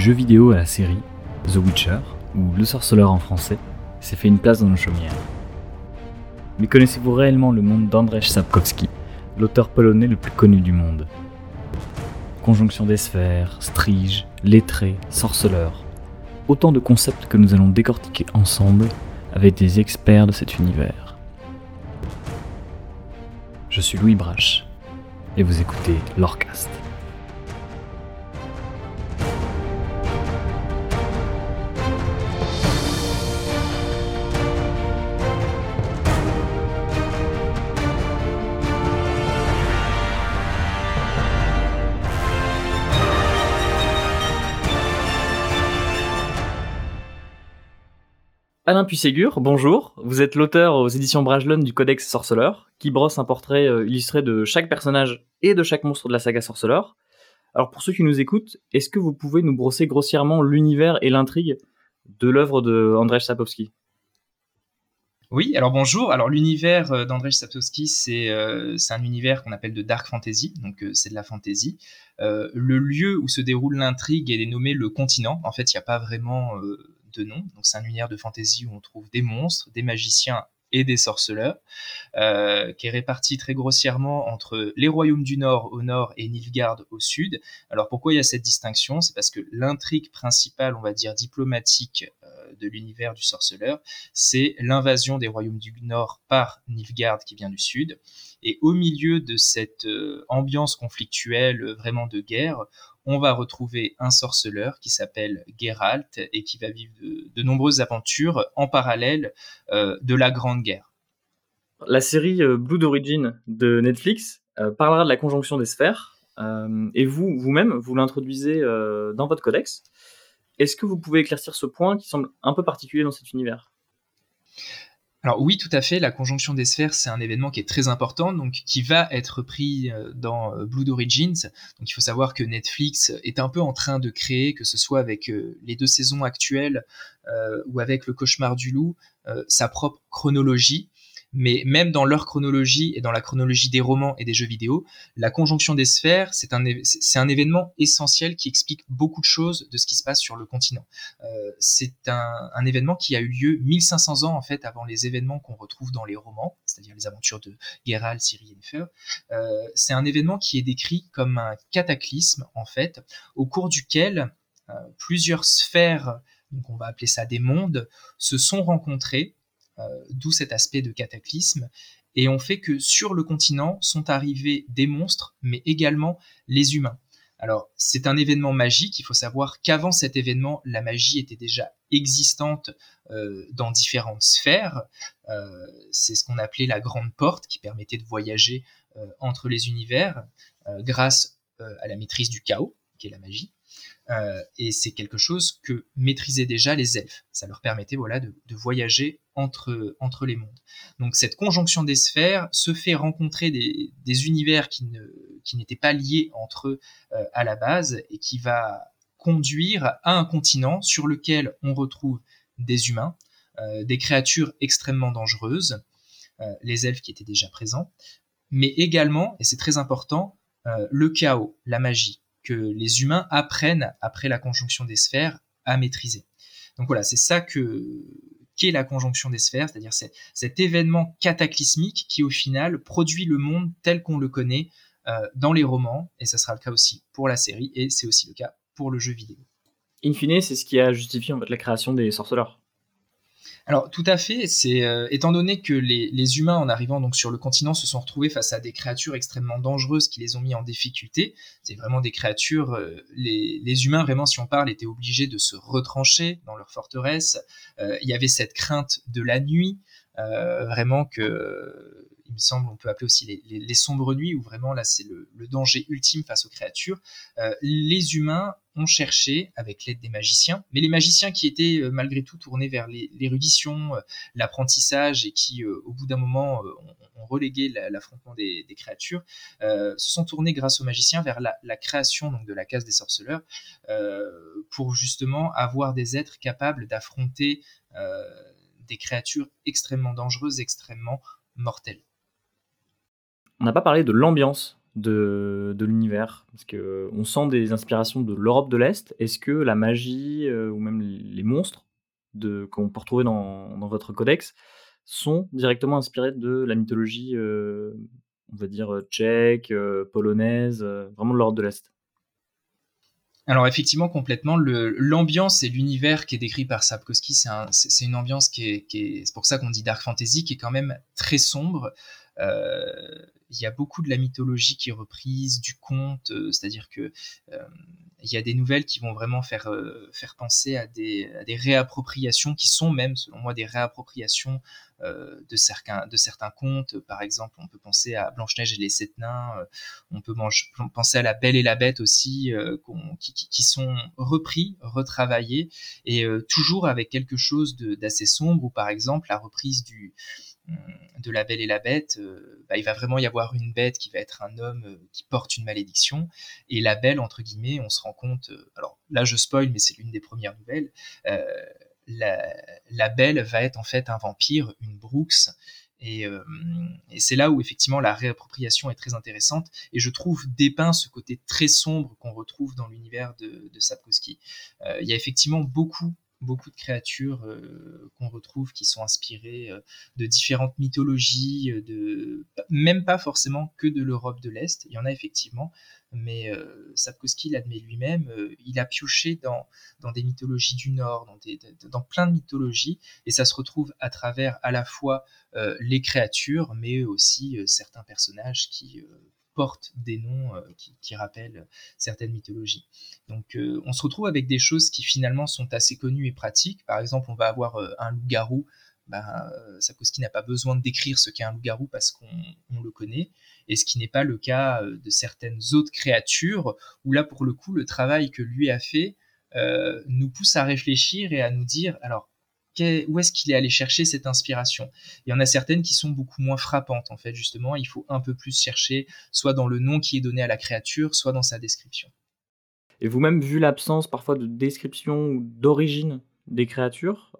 Jeu vidéo à la série, The Witcher, ou Le Sorceleur en français, s'est fait une place dans nos chaumières. Mais connaissez-vous réellement le monde d'Andrzej Sapkowski, l'auteur polonais le plus connu du monde? Conjonction des sphères, strige, lettré, sorceleur. Autant de concepts que nous allons décortiquer ensemble avec des experts de cet univers. Je suis Louis Brache et vous écoutez Lorecast. Alain Puisségur, bonjour. Vous êtes l'auteur aux éditions Bragelonne du Codex Sorceleur, qui brosse un portrait euh, illustré de chaque personnage et de chaque monstre de la saga Sorceleur. Alors pour ceux qui nous écoutent, est-ce que vous pouvez nous brosser grossièrement l'univers et l'intrigue de l'œuvre de Andrzej oui, alors bonjour. Alors l'univers euh, d'Andrzej Sapkowski, euh, c'est un univers qu'on appelle de dark fantasy, donc c'est de la fantasy. le lieu où se déroule l'intrigue est dénommé le continent. En fait, il n'y a pas vraiment de nom. Donc c'est un univers de fantasy où on trouve des monstres, des magiciens et des sorceleurs, euh, qui est réparti très grossièrement entre les royaumes du Nord au nord et Nilfgaard au sud. Alors pourquoi il y a cette distinction? C'est parce que l'intrigue principale, on va dire diplomatique euh, de l'univers du sorceleur, c'est l'invasion des royaumes du Nord par Nilfgaard qui vient du sud. Et au milieu de cette euh, ambiance conflictuelle vraiment de guerre, on va retrouver un sorceleur qui s'appelle Geralt et qui va vivre de, nombreuses aventures en parallèle euh, de la Grande Guerre. La série euh, Blood Origin de Netflix euh, parlera de la conjonction des sphères et vous, vous-même, vous, l'introduisez dans votre codex. Est-ce que vous pouvez éclaircir ce point qui semble un peu particulier dans cet univers? Alors oui, tout à fait, la conjonction des sphères, c'est un événement qui est très important, donc qui va être pris euh, dans euh, Blood Origins. Donc il faut savoir que Netflix est un peu en train de créer, que ce soit avec euh, les deux saisons actuelles ou avec Le Cauchemar du Loup, sa propre chronologie mais même dans leur chronologie et dans la chronologie des romans et des jeux vidéo, la conjonction des sphères, c'est un, événement essentiel qui explique beaucoup de choses de ce qui se passe sur le continent. Euh, c'est un, événement qui a eu lieu 1500 ans en fait avant les événements qu'on retrouve dans les romans, c'est-à-dire les aventures de Geralt, Ciri et. Euh, c'est un événement qui est décrit comme un cataclysme en fait, au cours duquel euh, plusieurs sphères, donc on va appeler ça des mondes, se sont rencontrés d'où cet aspect de cataclysme. Et on fait que sur le continent sont arrivés des monstres, mais également les humains. Alors, c'est un événement magique. Il faut savoir qu'avant cet événement, la magie était déjà existante euh, dans différentes sphères. Euh, c'est ce qu'on appelait la grande porte qui permettait de voyager entre les univers grâce à la maîtrise du chaos, qui est la magie. Euh, et c'est quelque chose que maîtrisaient déjà les elfes. Ça leur permettait voilà, de, voyager entre, entre les mondes. Donc cette conjonction des sphères se fait rencontrer des, univers qui, qui n'étaient pas liés entre eux euh, à la base et qui va conduire à un continent sur lequel on retrouve des humains, euh, des créatures extrêmement dangereuses, les elfes qui étaient déjà présents, mais également, et c'est très important, le chaos, la magie, que les humains apprennent après la conjonction des sphères à maîtriser. Donc voilà, c'est ça que qu'est la conjonction des sphères, c'est-à-dire cet événement cataclysmique qui au final produit le monde tel qu'on le connaît euh, dans les romans, et ça sera le cas aussi pour la série, et c'est aussi le cas pour le jeu vidéo. In fine, c'est ce qui a justifié en fait la création des sorceleurs. Alors tout à fait, c'est euh, étant donné que les, humains en arrivant donc sur le continent se sont retrouvés face à des créatures extrêmement dangereuses qui les ont mis en difficulté. C'est vraiment des créatures, euh, les, humains vraiment si on parle étaient obligés de se retrancher dans leur forteresse. Euh, il y avait cette crainte de la nuit, vraiment que il me semble, on peut appeler aussi les, sombres nuits, où vraiment là c'est le, danger ultime face aux créatures. Euh, les humains ont cherché, avec l'aide des magiciens, mais les magiciens qui étaient euh, malgré tout tournés vers l'érudition, euh, l'apprentissage, et qui au bout d'un moment ont, relégué l'affrontement des, créatures, se sont tournés grâce aux magiciens vers la, création donc, de la case des sorceleurs, pour justement avoir des êtres capables d'affronter des créatures extrêmement dangereuses, extrêmement mortelles on n'a pas parlé de l'ambiance de, l'univers Parce que on sent des inspirations de l'Europe de l'Est. Est-ce que la magie ou même les monstres qu'on peut retrouver dans, votre codex sont directement inspirés de la mythologie, on va dire tchèque, polonaise, vraiment de l'Europe de l'Est? Alors effectivement, complètement, l'ambiance et l'univers qui est décrit par Sapkowski, c'est une ambiance qui est, c'est pour ça qu'on dit dark fantasy, qui est quand même très sombre. Euh, il y a beaucoup de la mythologie qui est reprise, du conte, euh, c'est-à-dire que euh, il y a des nouvelles qui vont vraiment faire, faire penser à des, à des, réappropriations qui sont même, selon moi, des réappropriations de, certains, de certains contes. Par exemple, on peut penser à Blanche-Neige et les Sept Nains, on peut penser à La Belle et la Bête aussi, qui, qui, qui, sont repris, retravaillés, et toujours avec quelque chose d'assez sombre, ou par exemple la reprise du, de La Belle et la Bête, euh, bah, il va vraiment y avoir une bête qui va être un homme euh, qui porte une malédiction, et la Belle, entre guillemets, on se rend compte, euh, alors là je spoil, mais c'est l'une des premières nouvelles, la, Belle va être en fait un vampire, une Brooks, et, c'est là où effectivement la réappropriation est très intéressante, et je trouve dépeint ce côté très sombre qu'on retrouve dans l'univers de, de Sapkowski. il y a effectivement beaucoup beaucoup de créatures euh, qu'on retrouve qui sont inspirées euh, de différentes mythologies, euh, même pas forcément que de l'Europe de l'Est. Il y en a effectivement, mais Sapkowski l'admet lui-même. il a pioché dans, dans des mythologies du Nord, dans, dans plein de mythologies, et ça se retrouve à travers à la fois les créatures, mais aussi certains personnages qui portent des noms euh, qui, rappellent certaines mythologies. Donc euh, on se retrouve avec des choses qui finalement sont assez connues et pratiques. Par exemple, on va avoir euh, un loup-garou. Ben, Sapkowski n'a pas besoin de décrire ce qu'est un loup-garou parce qu'on le connaît, et ce qui n'est pas le cas de certaines autres créatures, où là pour le coup le travail que lui a fait nous pousse à réfléchir et à nous dire alors où est-ce qu'il est allé chercher cette inspiration? Il y en a certaines qui sont beaucoup moins frappantes, en fait, justement. Il faut un peu plus chercher, soit dans le nom qui est donné à la créature, soit dans sa description. Et vous-même, vu l'absence parfois de description ou d'origine des créatures,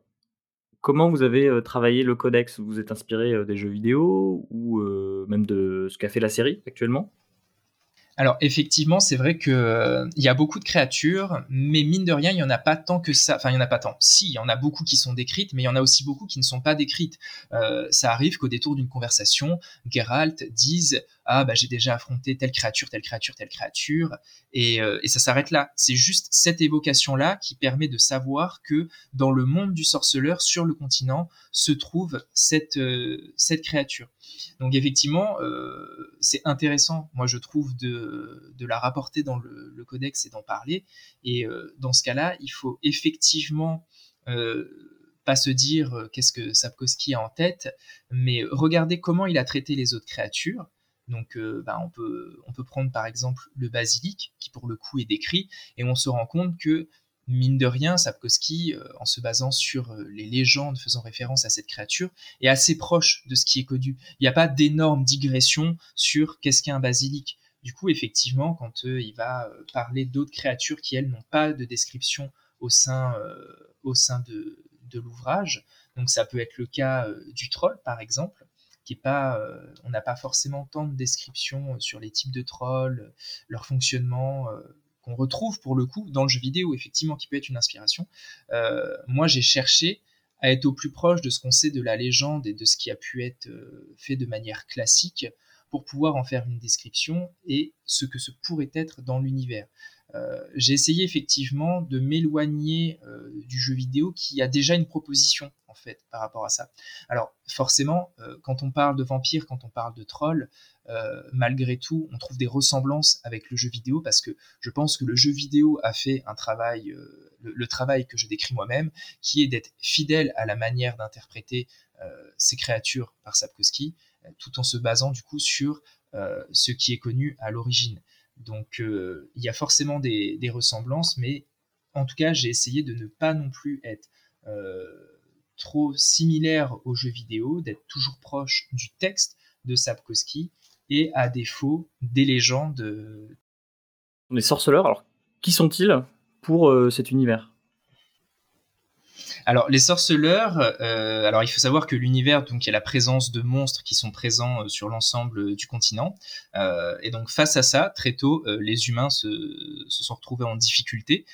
comment vous avez euh, travaillé le codex? Vous êtes inspiré euh, des jeux vidéo ou euh, même de ce qu'a fait la série actuellement? Alors effectivement, c'est vrai que euh, il y a beaucoup de créatures, mais mine de rien, il y en a pas tant que ça. Enfin, il y en a pas tant. Si, il y en a beaucoup qui sont décrites, mais il y en a aussi beaucoup qui ne sont pas décrites. Euh, ça arrive qu'au détour d'une conversation, Geralt dise ah bah j'ai déjà affronté telle créature, telle créature, telle créature, et, euh, et ça s'arrête là. C'est juste cette évocation là qui permet de savoir que dans le monde du sorceleur, sur le continent, se trouve cette cette créature. Donc effectivement, euh, c'est intéressant, moi je trouve, de, la rapporter dans le, codex et d'en parler. Et euh, dans ce cas-là, il faut effectivement euh, pas se dire qu'est-ce que Sapkowski a en tête, mais regarder comment il a traité les autres créatures. Donc, bah, on, peut, prendre par exemple le basilic, qui pour le coup est décrit, et on se rend compte que mine de rien, Sapkowski, euh, en se basant sur euh, les légendes faisant référence à cette créature, est assez proche de ce qui est connu. Il n'y a pas d'énormes digressions sur qu'est-ce qu'un basilic. Du coup, effectivement, quand euh, il va parler d'autres créatures qui, elles, n'ont pas de description au sein de, l'ouvrage, donc ça peut être le cas du troll, par exemple, pas, on n'a pas forcément tant de descriptions sur les types de trolls, leur fonctionnement, qu'on retrouve pour le coup dans le jeu vidéo, effectivement, qui peut être une inspiration. Euh, moi, j'ai cherché à être au plus proche de ce qu'on sait de la légende et de ce qui a pu être euh, fait de manière classique pour pouvoir en faire une description et ce que ce pourrait être dans l'univers. Euh, j'ai essayé effectivement de m'éloigner euh, du jeu vidéo qui a déjà une proposition en fait par rapport à ça. Alors forcément, euh, quand on parle de vampires, quand on parle de trolls, malgré tout, on trouve des ressemblances avec le jeu vidéo parce que je pense que le jeu vidéo a fait un travail, le, travail que je décris moi-même, qui est d'être fidèle à la manière d'interpréter ces créatures par Sapkowski, tout en se basant du coup sur ce qui est connu à l'origine. Donc euh, il y a forcément des, ressemblances, mais en tout cas j'ai essayé de ne pas non plus être euh, trop similaire aux jeux vidéo, d'être toujours proche du texte de Sapkowski et à défaut des légendes. Les sorceleurs, alors qui sont-ils pour euh, cet univers? Alors les sorceleurs, euh, alors il faut savoir que l'univers, donc il y a la présence de monstres qui sont présents euh, sur l'ensemble du continent, euh, et donc face à ça, très tôt, les humains se, sont retrouvés en difficulté.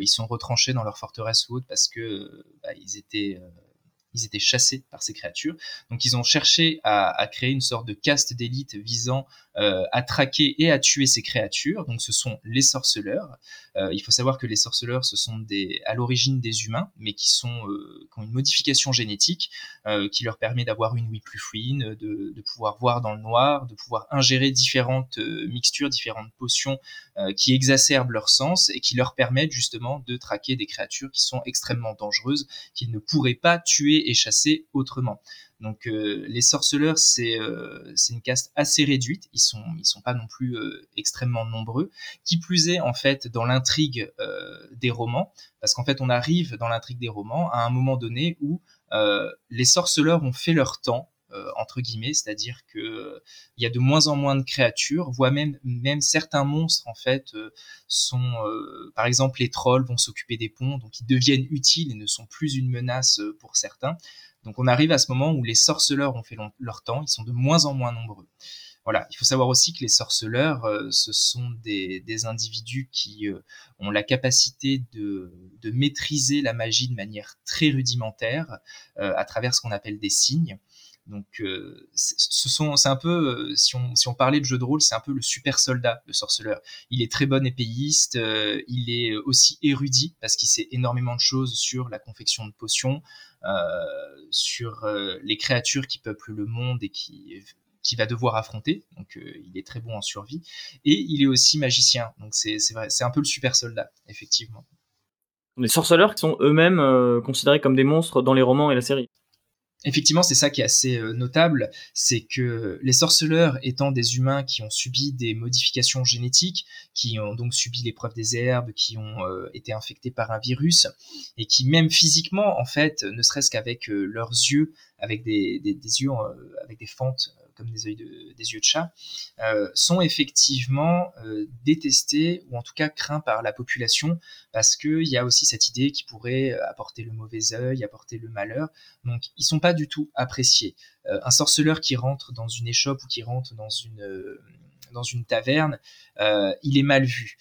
ils sont retranchés dans leur forteresse ou autre parce que bah, ils étaient ils étaient chassés par ces créatures. Donc ils ont cherché à, créer une sorte de caste d'élite visant euh, à traquer et à tuer ces créatures. Donc ce sont les sorceleurs. Euh, il faut savoir que les sorceleurs, ce sont des, à l'origine des humains, mais qui, sont, euh, ont une modification génétique qui leur permet d'avoir une ouïe plus fine, de, de, pouvoir voir dans le noir, de pouvoir ingérer différentes mixtures, différentes potions qui exacerbent leur sens et qui leur permettent justement de traquer des créatures qui sont extrêmement dangereuses, qu'ils ne pourraient pas tuer et chasser autrement. Donc euh, les sorceleurs, euh, c'est une caste assez réduite, ils sont, ils sont pas non plus euh, extrêmement nombreux. Qui plus est, en fait, dans l'intrigue des romans, parce qu'en fait, on arrive dans l'intrigue des romans à un moment donné où les sorceleurs ont fait leur temps, entre guillemets, c'est-à-dire que il y a de moins en moins de créatures, voire même même certains monstres en fait sont, par exemple les trolls vont s'occuper des ponts, donc ils deviennent utiles et ne sont plus une menace pour certains. Donc on arrive à ce moment où les sorceleurs ont fait leur temps, ils sont de moins en moins nombreux. Voilà, il faut savoir aussi que les sorceleurs, euh, ce sont des, individus qui euh, ont la capacité de, maîtriser la magie de manière très rudimentaire euh, à travers ce qu'on appelle des signes. Donc, ce sont, c'est un peu, si on, si on parlait de jeu de rôle, c'est un peu le super soldat, le sorceleur. Il est très bon épéiste, il est aussi érudit parce qu'il sait énormément de choses sur la confection de potions, sur les créatures qui peuplent le monde et qui va devoir affronter. Donc, il est très bon en survie. Et il est aussi magicien. Donc, c'est vrai, c'est un peu le super soldat, effectivement. Les sorceleurs qui sont eux-mêmes considérés comme des monstres dans les romans et la série effectivement, c'est ça qui est assez euh, notable, c'est que les sorceleurs étant des humains qui ont subi des modifications génétiques, qui ont donc subi l'épreuve des herbes, qui ont euh, été infectés par un virus, et qui même physiquement, en fait, ne serait-ce qu'avec euh, leurs yeux, avec des, des yeux avec des fentes comme des, yeux de, des yeux de chat, euh, sont effectivement euh, détestés ou en tout cas craints par la population parce qu'il y a aussi cette idée qui pourrait euh, apporter le mauvais œil, apporter le malheur. Donc ils sont pas du tout appréciés. un sorceleur qui rentre dans une échoppe ou qui rentre dans une dans une taverne, il est mal vu.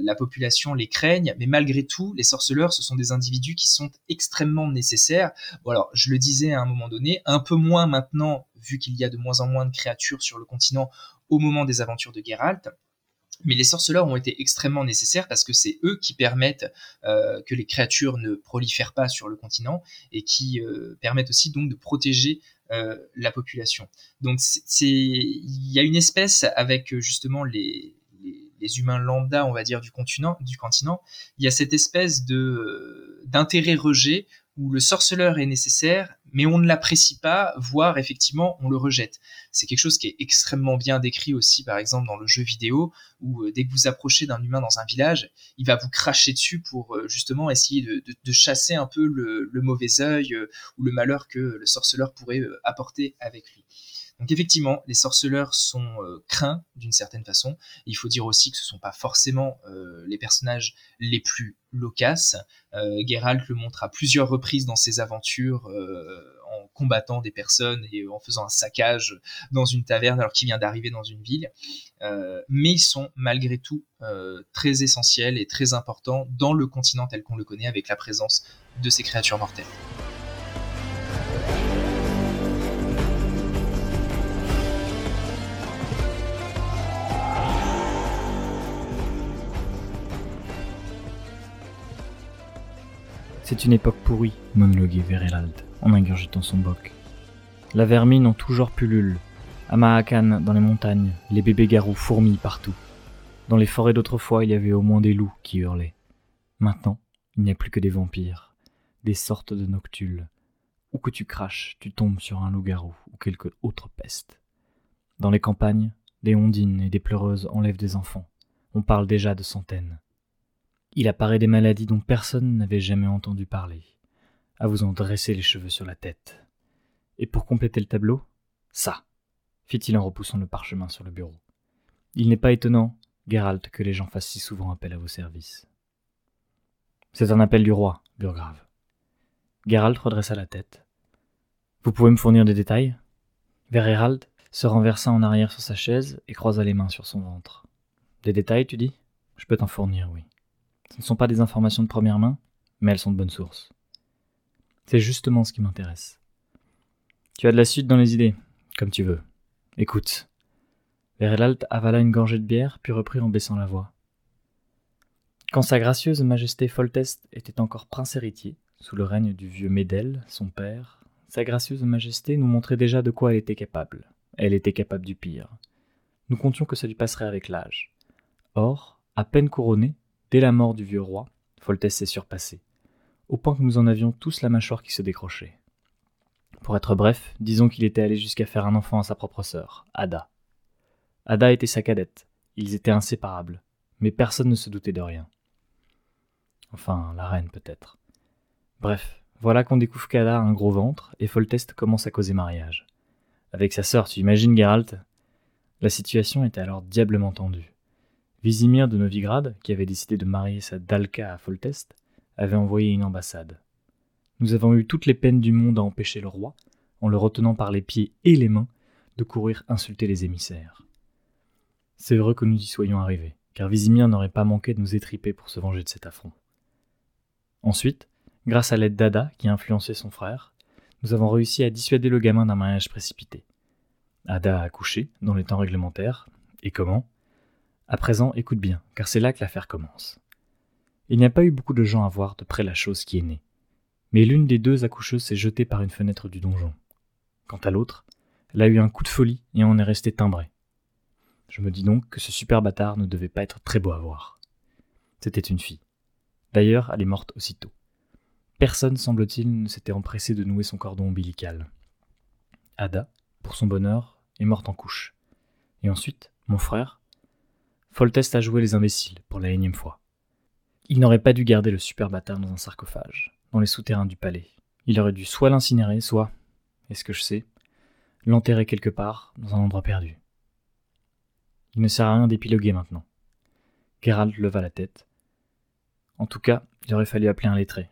La population les craigne, mais malgré tout, les sorceleurs, ce sont des individus qui sont extrêmement nécessaires. Bon alors, je le disais à un moment donné, un peu moins maintenant, vu qu'il y a de moins en moins de créatures sur le continent au moment des aventures de Geralt. Mais les sorceleurs ont été extrêmement nécessaires parce que c'est eux qui permettent euh, que les créatures ne prolifèrent pas sur le continent et qui permettent aussi donc de protéger euh, la population. Donc c'est il y a une espèce avec euh, justement les, les, humains lambda, on va dire du continent, du continent, il y a cette espèce euh, d'intérêt rejet où le sorceleur est nécessaire, mais on ne l'apprécie pas, voire effectivement on le rejette. C'est quelque chose qui est extrêmement bien décrit aussi, par exemple dans le jeu vidéo, où euh, dès que vous approchez d'un humain dans un village, il va vous cracher dessus pour euh, justement essayer de, chasser un peu le, mauvais œil euh, ou le malheur que le sorceleur pourrait apporter avec lui. Donc effectivement, les sorceleurs sont euh, craints d'une certaine façon. il faut dire aussi que ce ne sont pas forcément euh, les personnages les plus loquaces. Euh, Geralt le montre à plusieurs reprises dans ses aventures en combattant des personnes et en faisant un saccage dans une taverne alors qu'il vient d'arriver dans une ville. mais ils sont malgré tout très essentiels et très importants dans le continent tel qu'on le connaît avec la présence de ces créatures mortelles. C'est une époque pourrie, monologuait Verelald, en ingurgitant son boc. La vermine en tout genre pullule. À Mahakan, dans les montagnes, les bébés garous fourmillent partout. Dans les forêts d'autrefois, il y avait au moins des loups qui hurlaient. Maintenant, il n'y a plus que des vampires, des sortes de noctules. Où que tu craches, tu tombes sur un loup-garou ou quelque autre peste. Dans les campagnes, des ondines et des pleureuses enlèvent des enfants. On parle déjà de centaines. Il apparaît des maladies dont personne n'avait jamais entendu parler, à vous en dresser les cheveux sur la tête. Et pour compléter le tableau, ça, fit-il en repoussant le parchemin sur le bureau. Il n'est pas étonnant, Geralt, que les gens fassent si souvent appel à vos services. C'est un appel du roi, Burgrave. Geralt redressa la tête. Vous pouvez me fournir des détails? Vererald se renversa en arrière sur sa chaise et croisa les mains sur son ventre. Des détails, tu dis? Je peux t'en fournir, oui. Ce ne sont pas des informations de première main, mais elles sont de bonne source. C'est justement ce qui m'intéresse. Tu as de la suite dans les idées, comme tu veux. Écoute. Verelalt avala une gorgée de bière, puis reprit en baissant la voix. Quand sa gracieuse majesté Foltest était encore prince héritier, sous le règne du vieux Médel, son père, sa gracieuse majesté nous montrait déjà de quoi elle était capable. Elle était capable du pire. Nous comptions que ça lui passerait avec l'âge. Or, à peine couronné, dès la mort du vieux roi, Foltest s'est surpassé, au point que nous en avions tous la mâchoire qui se décrochait. Pour être bref, disons qu'il était allé jusqu'à faire un enfant à sa propre sœur, Ada. Ada était sa cadette, ils étaient inséparables, mais personne ne se doutait de rien. Enfin, la reine peut-être. Bref, voilà qu'on découvre qu'Ada a un gros ventre, et Foltest commence à causer mariage. Avec sa sœur, tu imagines, Geralt? La situation était alors diablement tendue. Visimir de Novigrad, qui avait décidé de marier sa Dalka à Foltest, avait envoyé une ambassade. Nous avons eu toutes les peines du monde à empêcher le roi, en le retenant par les pieds et les mains, de courir insulter les émissaires. C'est heureux que nous y soyons arrivés, car Visimir n'aurait pas manqué de nous étriper pour se venger de cet affront. Ensuite, grâce à l'aide d'Ada qui a influencé son frère, nous avons réussi à dissuader le gamin d'un mariage précipité. Ada a accouché, dans les temps réglementaires. Et comment? À présent, écoute bien, car c'est là que l'affaire commence. Il n'y a pas eu beaucoup de gens à voir de près la chose qui est née mais l'une des deux accoucheuses s'est jetée par une fenêtre du donjon. Quant à l'autre, elle a eu un coup de folie et en est restée timbrée. Je me dis donc que ce super bâtard ne devait pas être très beau à voir. C'était une fille. D'ailleurs, elle est morte aussitôt. Personne, semble-t-il, ne s'était empressé de nouer son cordon ombilical. Ada, pour son bonheur, est morte en couche. Et ensuite, mon frère Foltest a joué les imbéciles pour la énième fois. Il n'aurait pas dû garder le super bâtard dans un sarcophage dans les souterrains du palais. Il aurait dû soit l'incinérer, soit, est-ce que je sais, l'enterrer quelque part, dans un endroit perdu. Il ne sert à rien d'épiloguer maintenant. Geralt leva la tête. En tout cas, il aurait fallu appeler un lettré.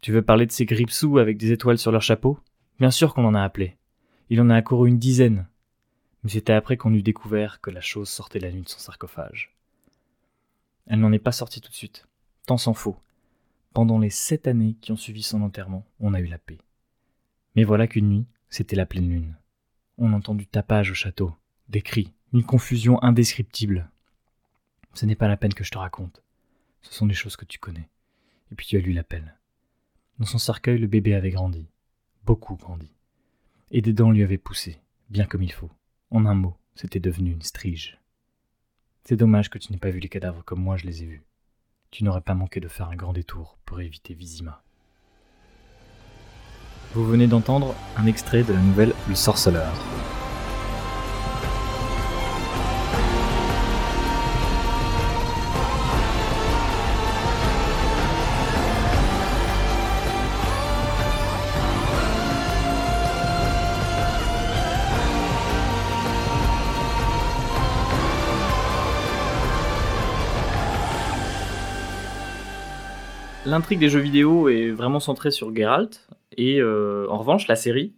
Tu veux parler de ces gripsous avec des étoiles sur leur chapeau? Bien sûr qu'on en a appelé. Il en a accouru une dizaine. Mais c'était après qu'on eut découvert que la chose sortait la nuit de son sarcophage. Elle n'en est pas sortie tout de suite. Tant s'en faut. Pendant les sept années qui ont suivi son enterrement, on a eu la paix. Mais voilà qu'une nuit, c'était la pleine lune. On entend du tapage au château, des cris, une confusion indescriptible. Ce n'est pas la peine que je te raconte. Ce sont des choses que tu connais. Et puis tu as lu l'appel. Dans son cercueil, le bébé avait grandi. Beaucoup grandi. Et des dents lui avaient poussé, bien comme il faut. En un mot, c'était devenu une strige. C'est dommage que tu n'aies pas vu les cadavres comme moi je les ai vus tu n'aurais pas manqué de faire un grand détour pour éviter Vizima. Vous venez d'entendre un extrait de la nouvelle Le Sorceleur. L'intrigue des jeux vidéo est vraiment centrée sur Geralt, et euh, en revanche, la série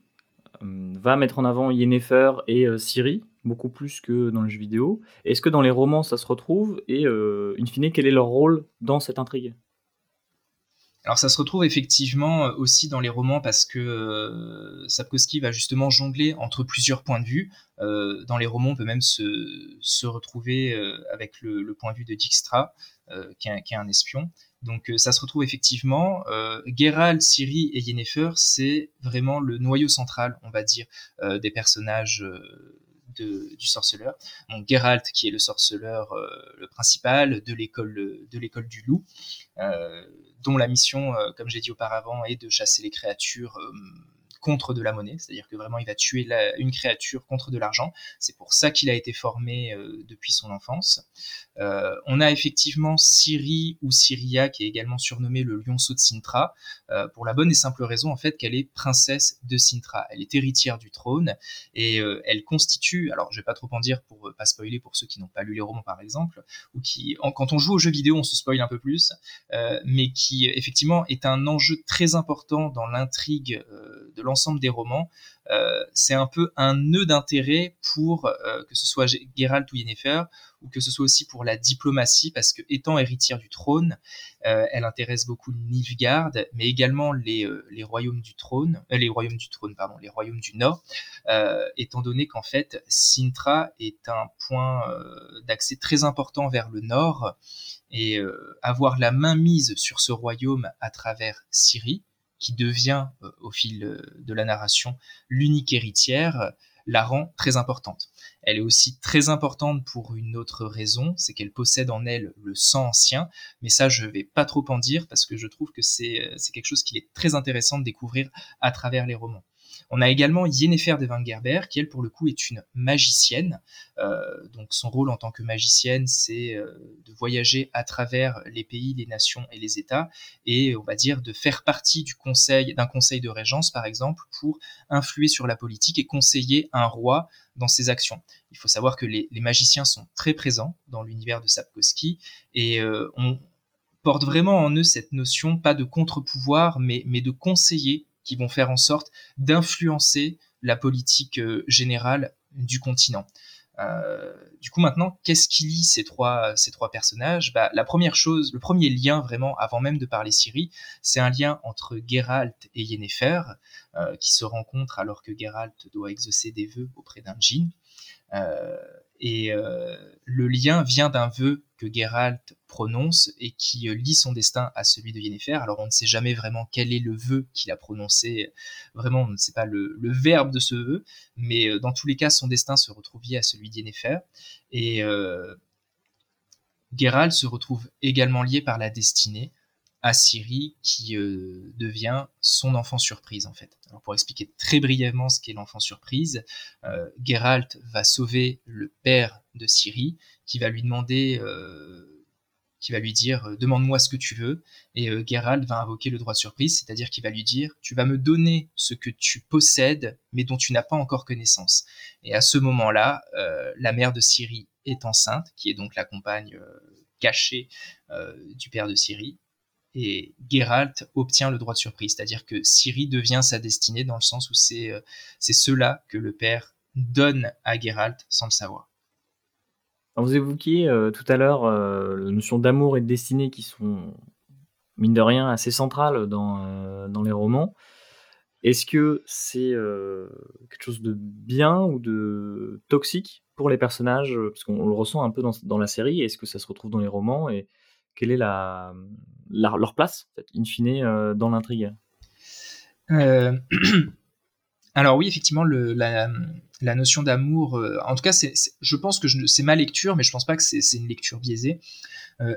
euh, va mettre en avant Yennefer et euh, Ciri, beaucoup plus que dans les jeux vidéo. Est-ce que dans les romans ça se retrouve, et in fine, quel est leur rôle dans cette intrigue? Alors ça se retrouve effectivement aussi dans les romans parce que Sapkowski va justement jongler entre plusieurs points de vue. dans les romans, on peut même se, retrouver avec le, point de vue de Dijkstra, qui, est un espion. Donc euh, ça se retrouve effectivement. Euh, Geralt, Ciri et Yennefer, c'est vraiment le noyau central, on va dire, euh, des personnages du sorceleur. Donc Geralt, qui est le sorceleur le principal de l'école de l'école du loup, dont la mission, comme j'ai dit auparavant, est de chasser les créatures contre de la monnaie, c'est-à-dire que vraiment il va tuer une créature contre de l'argent. C'est pour ça qu'il a été formé euh, depuis son enfance. Euh, on a effectivement Siri ou Syria qui est également surnommée le lionceau de Sintra, euh, pour la bonne et simple raison en fait qu'elle est princesse de Sintra. Elle est héritière du trône et elle constitue, alors je vais pas trop en dire pour pas spoiler pour ceux qui n'ont pas lu les romans par exemple, ou qui, quand on joue aux jeux vidéo on se spoil un peu plus, mais qui effectivement est un enjeu très important dans l'intrigue de l'ensemble des romans. c'est un peu un nœud d'intérêt pour que ce soit Geralt ou Yennefer, ou que ce soit aussi pour la diplomatie, parce que étant héritière du trône, euh, elle intéresse beaucoup Nilfgaard, mais également les, euh, les royaumes du trône, euh, les royaumes du trône, pardon, les royaumes du Nord, étant donné qu'en fait, Sintra est un point d'accès très important vers le Nord, et avoir la main mise sur ce royaume à travers Syrie, qui devient au fil de la narration l'unique héritière, la rend très importante. Elle est aussi très importante pour une autre raison, c'est qu'elle possède en elle le sang ancien, mais ça je vais pas trop en dire parce que je trouve que c'est euh, quelque chose qui est très intéressant de découvrir à travers les romans. On a également Yennefer de Wengerber, qui elle pour le coup est une magicienne. Euh, donc son rôle en tant que magicienne, c'est euh, de voyager à travers les pays, les nations et les États, et on va dire de faire partie d'un conseil de régence par exemple, pour influer sur la politique et conseiller un roi dans ses actions. Il faut savoir que les, magiciens sont très présents dans l'univers de Sapkowski et euh, on porte vraiment en eux cette notion, pas de contre-pouvoir, mais de conseiller qui vont faire en sorte d'influencer la politique euh, générale du continent. Euh, du coup, maintenant, qu'est-ce qui lie ces trois, ces trois personnages? Bah, La première chose, le premier lien vraiment, avant même de parler Syrie, c'est un lien entre Geralt et Yennefer, euh, qui se rencontrent alors que Geralt doit exaucer des vœux auprès d'un djinn. Et euh, le lien vient d'un vœu que Geralt prononce et qui euh, lie son destin à celui de Yennefer. Alors on ne sait jamais vraiment quel est le vœu qu'il a prononcé, vraiment on ne sait pas le, verbe de ce vœu, mais dans tous les cas son destin se retrouve lié à celui de Yennefer. Et Geralt se retrouve également lié par la destinée à Siri qui euh, devient son enfant surprise en fait. Alors pour expliquer très brièvement ce qu'est l'enfant surprise, euh, Geralt va sauver le père de Siri qui va lui demander, euh, qui va lui dire demande-moi ce que tu veux et Geralt va invoquer le droit de surprise, c'est-à-dire qu'il va lui dire tu vas me donner ce que tu possèdes mais dont tu n'as pas encore connaissance. Et à ce moment-là, la mère de Siri est enceinte, qui est donc la compagne cachée du père de Siri, et Geralt obtient le droit de surprise, c'est-à-dire que Ciri devient sa destinée dans le sens où c'est euh, cela que le père donne à Geralt sans le savoir. vous évoquiez euh, tout à l'heure euh, la notion d'amour et de destinée qui sont, mine de rien, assez centrales dans, dans les romans. Est-ce que c'est quelque chose de bien ou de toxique pour les personnages? Parce qu'on le ressent un peu dans, dans la série. Est-ce que ça se retrouve dans les romans? Et quelle est la, leur place, in fine, euh, dans l'intrigue euh, Alors oui, effectivement, la, notion d'amour, euh, en tout cas, je pense que c'est ma lecture, mais je pense pas que c'est, une lecture biaisée.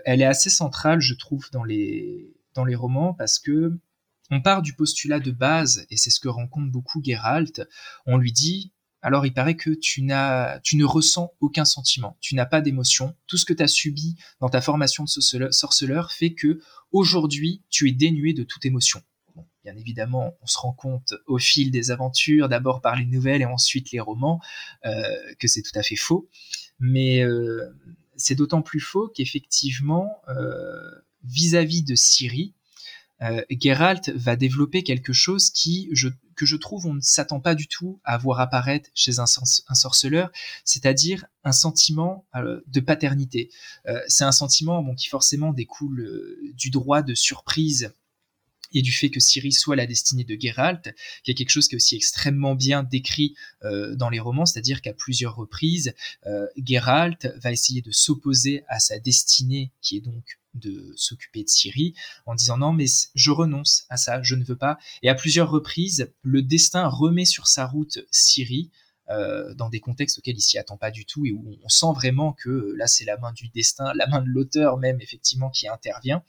elle est assez centrale, je trouve, dans les, dans les romans, parce que on part du postulat de base, et c'est ce que rencontre beaucoup Geralt. On lui dit alors il paraît que tu n'as, tu ne ressens aucun sentiment, tu n'as pas d'émotion. Tout ce que tu as subi dans ta formation de sorceleur fait que aujourd'hui tu es dénué de toute émotion. bien évidemment, on se rend compte au fil des aventures, d'abord par les nouvelles et ensuite les romans, euh, que c'est tout à fait faux. Mais euh, c'est d'autant plus faux qu'effectivement, euh, vis-à-vis de Siri, Geralt va développer quelque chose qui, je, que je trouve on ne s'attend pas du tout à voir apparaître chez un, sorceleur, c'est-à-dire un sentiment euh, de paternité. Euh, c'est un sentiment qui forcément découle euh, du droit de surprise et du fait que Ciri soit la destinée de Geralt, qui est quelque chose qui est aussi extrêmement bien décrit dans les romans, c'est-à-dire qu'à plusieurs reprises, Geralt va essayer de s'opposer à sa destinée, qui est donc de s'occuper de Syrie en disant non mais je renonce à ça, je ne veux pas. Et à plusieurs reprises, le destin remet sur sa route Syrie dans des contextes auxquels il s'y attend pas du tout et où on sent vraiment que là c'est la main du destin, la main de l'auteur même effectivement qui intervient.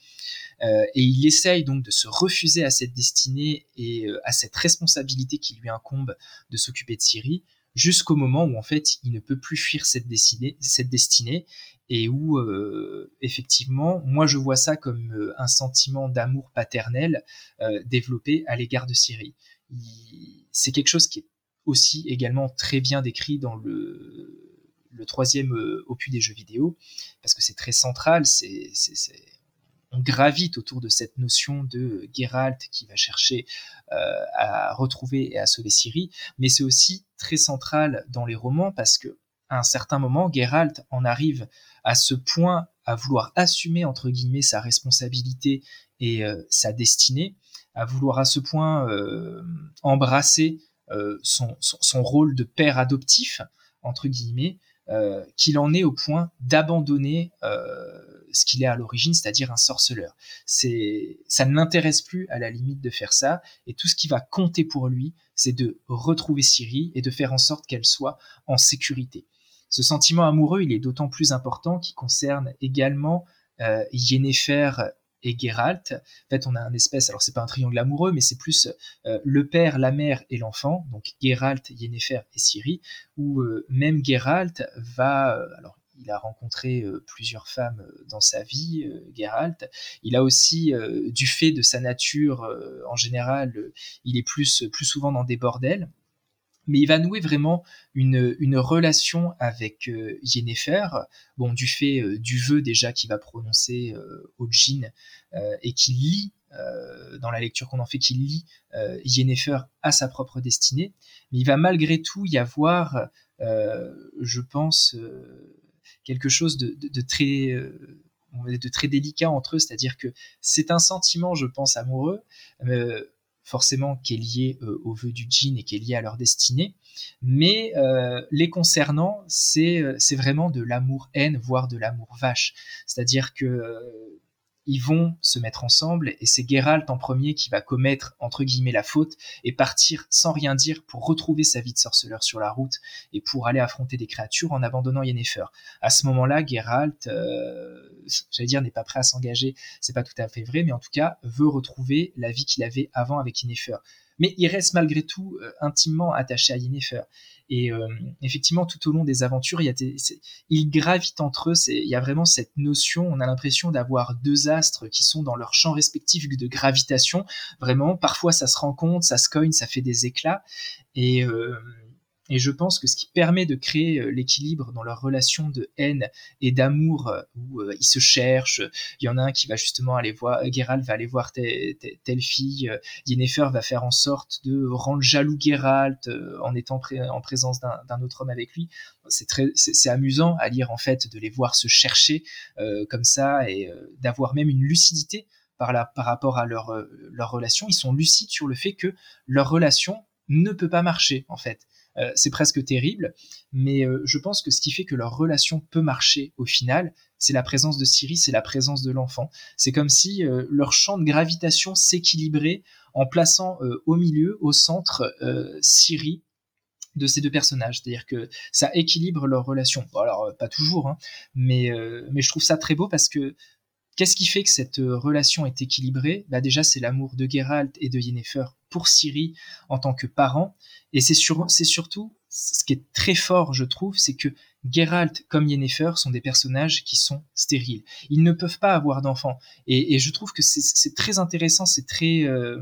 et il essaye donc de se refuser à cette destinée et à cette responsabilité qui lui incombe de s'occuper de Siri jusqu'au moment où en fait il ne peut plus fuir cette destinée, cette destinée et où euh, effectivement moi je vois ça comme euh, un sentiment d'amour paternel euh, développé à l'égard de Siri. C'est quelque chose qui est aussi également très bien décrit dans le, le troisième opus des jeux vidéo parce que c'est très central, c'est on gravite autour de cette notion de Geralt qui va chercher euh, à retrouver et à sauver Ciri, mais c'est aussi très central dans les romans parce que à un certain moment, Geralt en arrive à ce point à vouloir assumer entre guillemets sa responsabilité et euh, sa destinée, à vouloir à ce point euh, embrasser son, son, rôle de père adoptif entre guillemets, qu'il en est au point d'abandonner ce qu'il est à l'origine, c'est-à-dire un sorceleur. C'est, ça ne l'intéresse plus à la limite de faire ça, et tout ce qui va compter pour lui, c'est de retrouver Siri et de faire en sorte qu'elle soit en sécurité. Ce sentiment amoureux, il est d'autant plus important qu'il concerne également euh, Yennefer et Geralt. En fait, on a un espèce, alors c'est pas un triangle amoureux, mais c'est plus euh, le père, la mère et l'enfant, donc Geralt, Yennefer et Ciri, où euh, même Geralt va, euh, alors il a rencontré plusieurs femmes dans sa vie, Geralt. Il a aussi, du fait de sa nature en général, il est plus, plus souvent dans des bordels mais il va nouer vraiment une, une relation avec euh, Yennefer, bon, du fait du vœu déjà qu'il va prononcer au djinn et qui lit, dans la lecture qu'on en fait, qui lit Yennefer à sa propre destinée, mais il va malgré tout y avoir, je pense, quelque chose de, très euh, de très délicat entre eux, c'est-à-dire que c'est un sentiment, je pense, amoureux, euh, forcément qui est lié euh, au vœu du djinn et qui est lié à leur destinée, mais les concernant, c'est vraiment de l'amour-haine, voire de l'amour vache. C'est-à-dire que ils vont se mettre ensemble et c'est Geralt en premier qui va commettre entre guillemets la faute et partir sans rien dire pour retrouver sa vie de sorceleur sur la route et pour aller affronter des créatures en abandonnant Yennefer. À ce moment-là, Geralt, euh, j'allais dire, n'est pas prêt à s'engager, c'est pas tout à fait vrai, mais en tout cas veut retrouver la vie qu'il avait avant avec Yennefer mais il reste malgré tout euh, intimement attaché à Yennefer. Et euh, effectivement, tout au long des aventures, il, y a il gravite entre eux. Il y a vraiment cette notion, on a l'impression d'avoir deux astres qui sont dans leur champ respectif de gravitation. Vraiment, parfois ça se rencontre, ça se cogne, ça fait des éclats. Et, euh, et je pense que ce qui permet de créer euh, l'équilibre dans leur relation de haine et d'amour, euh, où euh, ils se cherchent, il y en a un qui va justement aller voir, Geralt va aller voir telle, fille, Yennefer va faire en sorte de rendre jaloux Geralt en étant en présence d'un autre homme avec lui. C'est c'est amusant à lire en fait de les voir se chercher comme ça et d'avoir même une lucidité par, par rapport à leur, leur relation. Ils sont lucides sur le fait que leur relation ne peut pas marcher en fait. Euh, c'est presque terrible, mais euh, je pense que ce qui fait que leur relation peut marcher au final, c'est la présence de Siri, c'est la présence de l'enfant. C'est comme si euh, leur champ de gravitation s'équilibrait en plaçant au milieu, au centre, Siri de ces deux personnages. C'est-à-dire que ça équilibre leur relation. alors, pas toujours, hein, mais, mais je trouve ça très beau parce que Qu'est-ce qui fait que cette relation est équilibrée? Bah Déjà, c'est l'amour de Geralt et de Yennefer pour Ciri en tant que parent. Et c'est surtout, ce qui est très fort, je trouve, c'est que Geralt comme Yennefer sont des personnages qui sont stériles. Ils ne peuvent pas avoir d'enfants. Et, je trouve que c'est très intéressant, c'est très... Euh,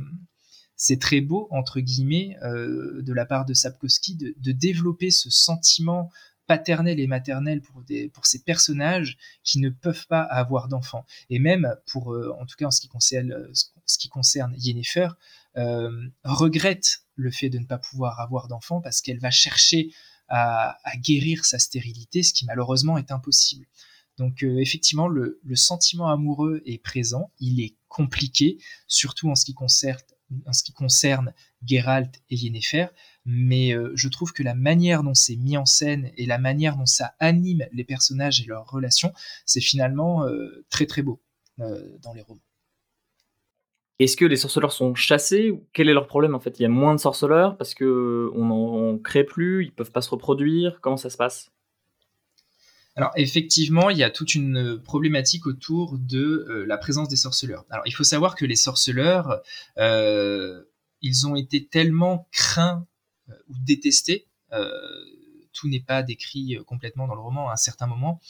très beau, entre guillemets, euh, de la part de Sapkowski, de, développer ce sentiment paternel et maternel pour, des, pour ces personnages qui ne peuvent pas avoir d'enfants. Et même pour, euh, en tout cas en ce qui concerne, euh, ce qui concerne Yennefer, euh, regrette le fait de ne pas pouvoir avoir d'enfants parce qu'elle va chercher à, guérir sa stérilité, ce qui malheureusement est impossible. Donc effectivement, le, le, sentiment amoureux est présent, il est compliqué, surtout en ce qui concerne, en ce qui concerne Geralt et Yennefer, mais euh, je trouve que la manière dont c'est mis en scène et la manière dont ça anime les personnages et leurs relations, c'est finalement euh, très très beau euh, dans les romans. Est-ce que les sorceleurs sont chassés Quel est leur problème en fait? Il y a moins de sorceleurs parce que on n'en crée plus, ils peuvent pas se reproduire. Comment ça se passe? Alors effectivement, il y a toute une problématique autour de euh, la présence des sorceleurs. Alors il faut savoir que les sorceleurs, euh, ils ont été tellement craints ou détestés, tout n'est pas décrit complètement dans le roman à un certain moment,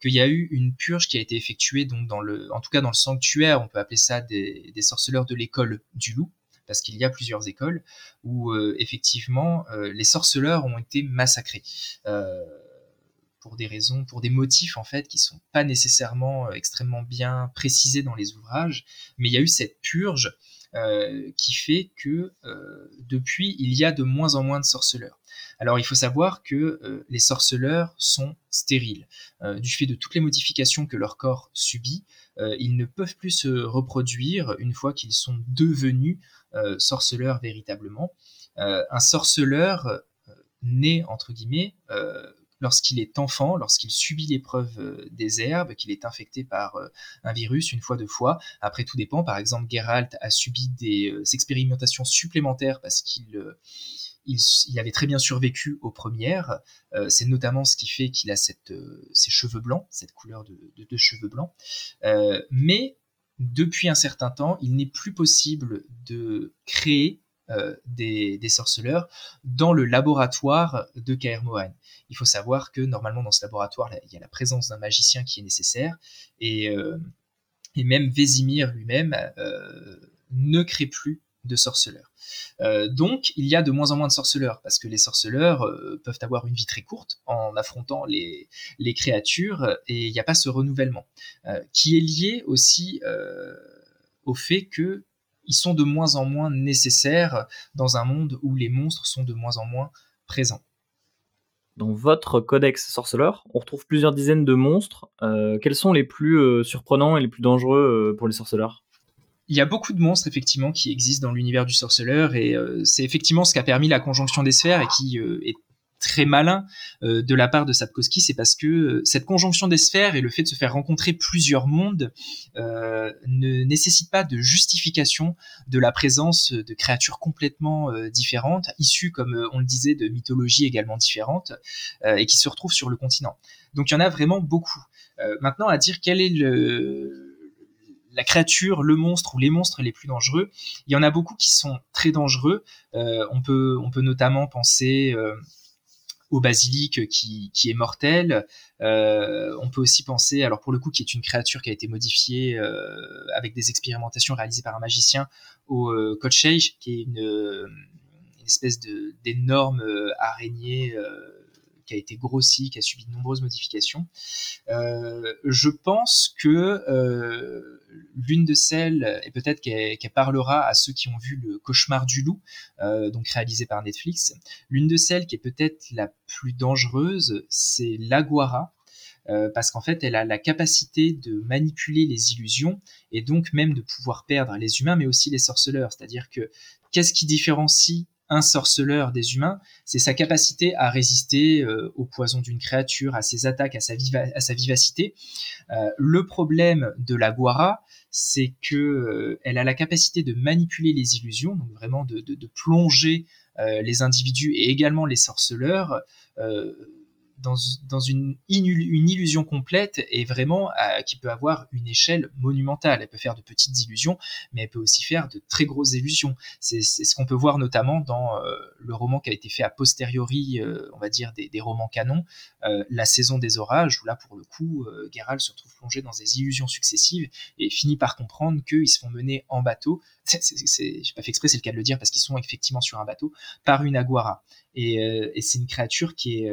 qu'il y a eu une purge qui a été effectuée donc en tout cas dans le sanctuaire, on peut appeler ça des, des sorceleurs de l'école du loup, parce qu'il y a plusieurs écoles où effectivement les sorceleurs ont été massacrés pour des raisons, pour des motifs en fait qui sont pas nécessairement euh, extrêmement bien précisés dans les ouvrages, mais il y a eu cette purge euh, qui fait que euh, depuis il y a de moins en moins de sorceleurs. Alors il faut savoir que les sorceleurs sont stériles. du fait de toutes les modifications que leur corps subit, ils ne peuvent plus se reproduire une fois qu'ils sont devenus sorceleurs véritablement. un sorceleur né, entre guillemets, lorsqu'il est enfant, lorsqu'il subit l'épreuve euh, des herbes, qu'il est infecté par euh, un virus une fois, deux fois. Après, tout dépend. Par exemple, Geralt a subi des euh, expérimentations supplémentaires parce qu'il il, avait très bien survécu aux premières. c'est notamment ce qui fait qu'il a cette, ces cheveux blancs, cette couleur de, de, cheveux blancs. mais depuis un certain temps, il n'est plus possible de créer euh, des, sorceleurs dans le laboratoire de Kaer Il faut savoir que normalement dans ce laboratoire, il y a la présence d'un magicien qui est nécessaire et, euh, même Vésimir lui-même euh, ne crée plus de sorceleurs. donc il y a de moins en moins de sorceleurs parce que les sorceleurs peuvent avoir une vie très courte en affrontant les, les créatures et il n'y a pas ce renouvellement qui est lié aussi au fait que ils sont de moins en moins nécessaires dans un monde où les monstres sont de moins en moins présents. Dans votre codex sorceleur, on retrouve plusieurs dizaines de monstres. Euh, quels sont les plus euh, surprenants et les plus dangereux euh, pour les sorceleurs? Il y a beaucoup de monstres effectivement qui existent dans l'univers du sorceleur et c'est effectivement ce qui a permis la conjonction des sphères et qui est très malin euh, de la part de Sapkowski, c'est parce que euh, cette conjonction des sphères et le fait de se faire rencontrer plusieurs mondes euh, ne nécessite pas de justification de la présence de créatures complètement différentes, issues, comme on le disait, de mythologies également différentes, et qui se retrouvent sur le continent. Donc il y en a vraiment beaucoup. maintenant, à dire quel est la créature, le monstre ou les monstres les plus dangereux. Il y en a beaucoup qui sont très dangereux. on peut notamment penser au basilic qui, qui est mortel. Euh, on peut aussi penser, alors pour le coup, qui est une créature qui a été modifiée euh, avec des expérimentations réalisées par un magicien, au euh, qui est une, une espèce d'énorme euh, araignée qui a été grossi, qui a subi de nombreuses modifications. Euh, je pense que euh, l'une de celles, et peut-être qu'elle parlera à ceux qui ont vu le cauchemar du loup, euh, donc réalisé par Netflix, l'une de celles qui est peut-être la plus dangereuse, c'est l'Aguara. parce qu'en fait, elle a la capacité de manipuler les illusions et donc même de pouvoir perdre les humains, mais aussi les sorceleurs. C'est-à-dire que qu'est-ce qui différencie un sorceleur des humains, c'est sa capacité à résister euh, au poison d'une créature, à ses attaques, à sa, vivacité. Euh, le problème de la Guara, c'est que euh, elle a la capacité de manipuler les illusions, donc vraiment de, de plonger les individus et également les sorceleurs dans, une, illusion complète et vraiment euh, qui peut avoir une échelle monumentale. Elle peut faire de petites illusions, mais elle peut aussi faire de très grosses illusions. C'est ce qu'on peut voir notamment dans euh, le roman qui a été fait a posteriori, euh, on va dire, des, romans canons, La saison des orages, où là, pour le coup, Geralt se retrouve plongé dans des illusions successives et finit par comprendre qu'ils se font mener en bateau. J'ai pas fait exprès, c'est le cas de le dire, parce qu'ils sont effectivement sur un bateau, par une aguara. Et c'est une créature qui est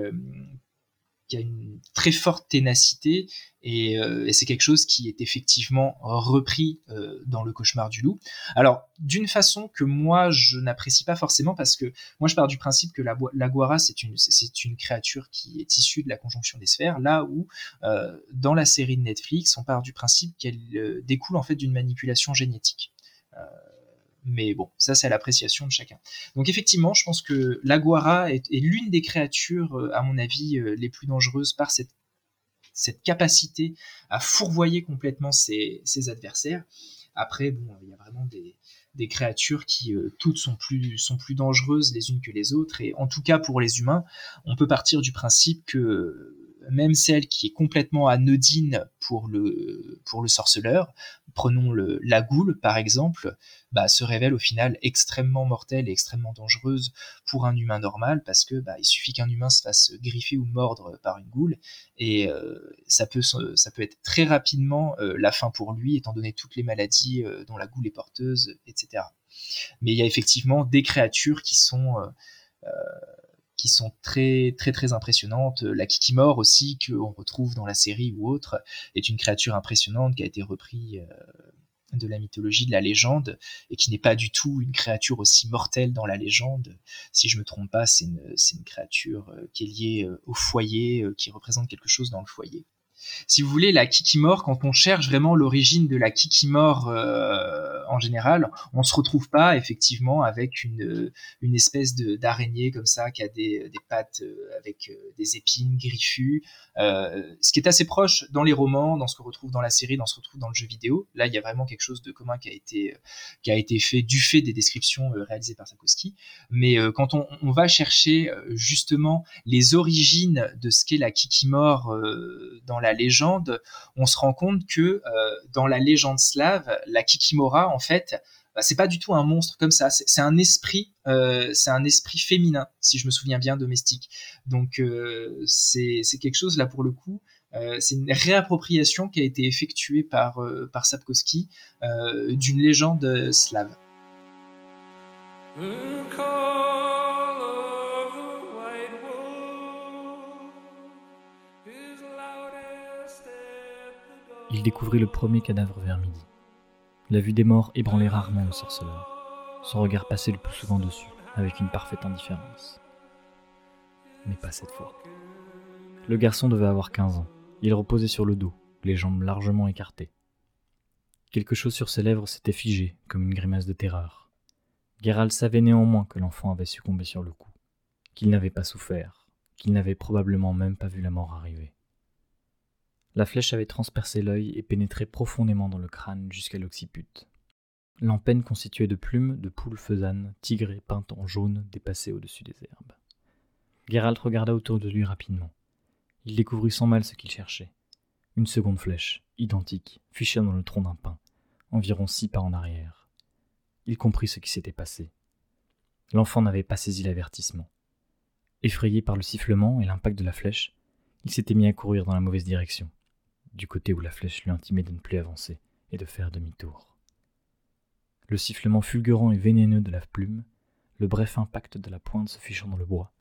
qui a une très forte ténacité euh, et, c'est quelque chose qui est effectivement repris euh, dans le cauchemar du loup. Alors d'une façon que moi je n'apprécie pas forcément parce que moi je pars du principe que la, la guara c'est une créature qui est issue de la conjonction des sphères là où euh, dans la série de Netflix on part du principe qu'elle découle en fait d'une manipulation génétique. Mais bon, ça c'est à l'appréciation de chacun. Donc effectivement, je pense que l'aguara est, l'une des créatures, euh, à mon avis, euh, les plus dangereuses par cette, cette capacité à fourvoyer complètement ses, ses adversaires. Après, bon, il y a vraiment des, des créatures qui toutes sont plus, sont plus dangereuses les unes que les autres. Et en tout cas, pour les humains, on peut partir du principe que même celle qui est complètement anodine pour le, pour le sorceleur, prenons le, la goule par exemple, bah, se révèle au final extrêmement mortelle et extrêmement dangereuse pour un humain normal parce que bah, il suffit qu'un humain se fasse griffer ou mordre par une goule et euh, ça, peut, ça peut être très rapidement euh, la fin pour lui étant donné toutes les maladies euh, dont la goule est porteuse, etc. Mais il y a effectivement des créatures qui sont qui sont très très très impressionnantes. La Kikimor aussi qu'on retrouve dans la série ou autre est une créature impressionnante qui a été reprise euh, de la mythologie, de la légende, et qui n'est pas du tout une créature aussi mortelle dans la légende. Si je me trompe pas, c'est une, une, créature euh, qui est liée euh, au foyer, qui représente quelque chose dans le foyer si vous voulez, la Kikimor, quand on cherche vraiment l'origine de la Kikimor euh, en général, on se retrouve pas effectivement avec une, une espèce d'araignée comme ça qui a des, des pattes euh, avec euh, des épines griffues. Euh, ce qui est assez proche dans les romans, dans ce qu'on retrouve dans la série, dans ce qu'on retrouve dans le jeu vidéo. Là, il y a vraiment quelque chose de commun qui a été, qui a été fait du fait des descriptions réalisées par Sapkowski. Mais quand on, on, va chercher justement les origines de ce qu'est la Kikimor dans la légende, on se rend compte que euh, dans la légende slave, la Kikimora, en fait, bah, c'est pas du tout un monstre comme ça. C'est un esprit, euh, un esprit féminin, si je me souviens bien, domestique. Donc euh, c'est quelque chose là pour le coup. c'est une réappropriation qui a été effectuée par, par Sapkowski d'une légende slave. il découvrit le premier cadavre vers midi. La vue des morts ébranlait rarement le sorceleur. Son regard passait le plus souvent dessus, avec une parfaite indifférence. Mais pas cette fois. Le garçon devait avoir 15 ans. Il reposait sur le dos, les jambes largement écartées. Quelque chose sur ses lèvres s'était figé, comme une grimace de terreur. Gérald savait néanmoins que l'enfant avait succombé sur le coup, qu'il n'avait pas souffert, qu'il n'avait probablement même pas vu la mort arriver. La flèche avait transpercé l'œil et pénétré profondément dans le crâne jusqu'à l'occiput. L'empenne constituée de plumes de poules faisanes, tigrées peintes en jaune, dépassait au-dessus des herbes. Geralt regarda autour de lui rapidement. Il découvrit sans mal ce qu'il cherchait. Une seconde flèche, identique, fichée dans le tronc d'un pin, environ six pas en arrière. Il comprit ce qui s'était passé. L'enfant n'avait pas saisi l'avertissement. Effrayé par le sifflement et l'impact de la flèche, il s'était mis à courir dans la mauvaise direction du côté où la flèche lui intimait de ne plus avancer et de faire demi-tour. Le sifflement fulgurant et vénéneux de la plume, le bref impact de la pointe se fichant dans le bois.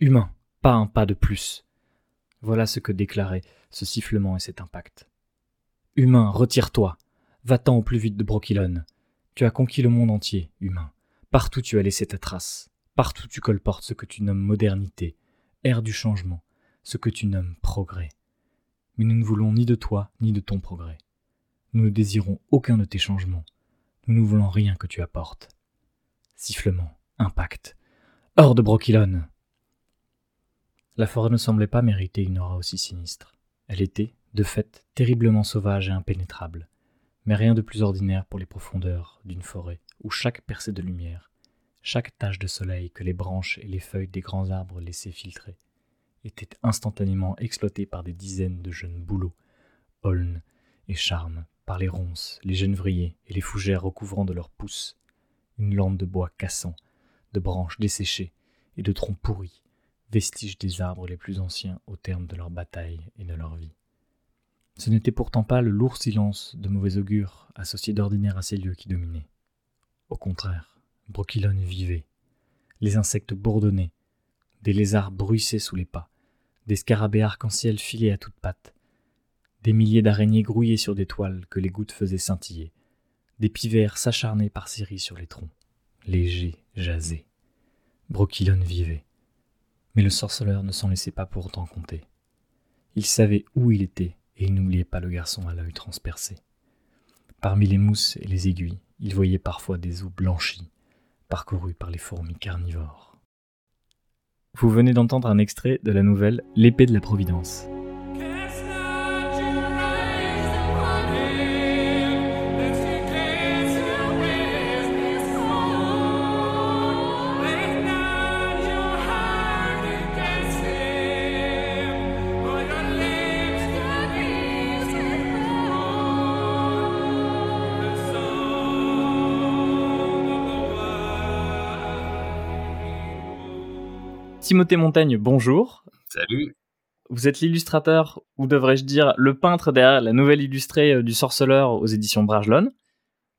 Humain, pas un pas de plus. Voilà ce que déclarait ce sifflement et cet impact. Humain, retire-toi. Va-t'en au plus vite de Brokilon. Tu as conquis le monde entier, humain. Partout tu as laissé ta trace. Partout tu colportes ce que tu nommes modernité, ère du changement, ce que tu nommes progrès mais nous ne voulons ni de toi ni de ton progrès. Nous ne désirons aucun de tes changements. Nous ne voulons rien que tu apportes. Sifflement, impact. Hors de Brokilon La forêt ne semblait pas mériter une aura aussi sinistre. Elle était, de fait, terriblement sauvage et impénétrable, mais rien de plus ordinaire pour les profondeurs d'une forêt où chaque percée de lumière, chaque tache de soleil que les branches et les feuilles des grands arbres laissaient filtrer, était instantanément exploité par des dizaines de jeunes bouleaux, aulnes et charmes, par les ronces, les genevriers et les fougères recouvrant de leurs pousses une lande de bois cassant, de branches desséchées et de troncs pourris, vestiges des arbres les plus anciens au terme de leur bataille et de leur vie. Ce n'était pourtant pas le lourd silence de mauvais augure associé d'ordinaire à ces lieux qui dominait. Au contraire, Brokilon vivait. Les insectes bourdonnaient, des lézards bruissaient sous les pas, des scarabées arc-en-ciel filés à toutes pattes, des milliers d'araignées grouillaient sur des toiles que les gouttes faisaient scintiller, des pivers s'acharnaient par séries sur les troncs, légers, jasés. Brokilon vivait. Mais le sorceleur ne s'en laissait pas pour autant compter. Il savait où il était, et il n'oubliait pas le garçon à l'œil transpercé. Parmi les mousses et les aiguilles, il voyait parfois des os blanchis, parcourus par les fourmis carnivores. Vous venez d'entendre un extrait de la nouvelle L'épée de la Providence. Timothée Montaigne, bonjour. Salut. Vous êtes l'illustrateur, ou devrais-je dire le peintre derrière la nouvelle illustrée euh, du Sorceleur aux éditions Bragelonne.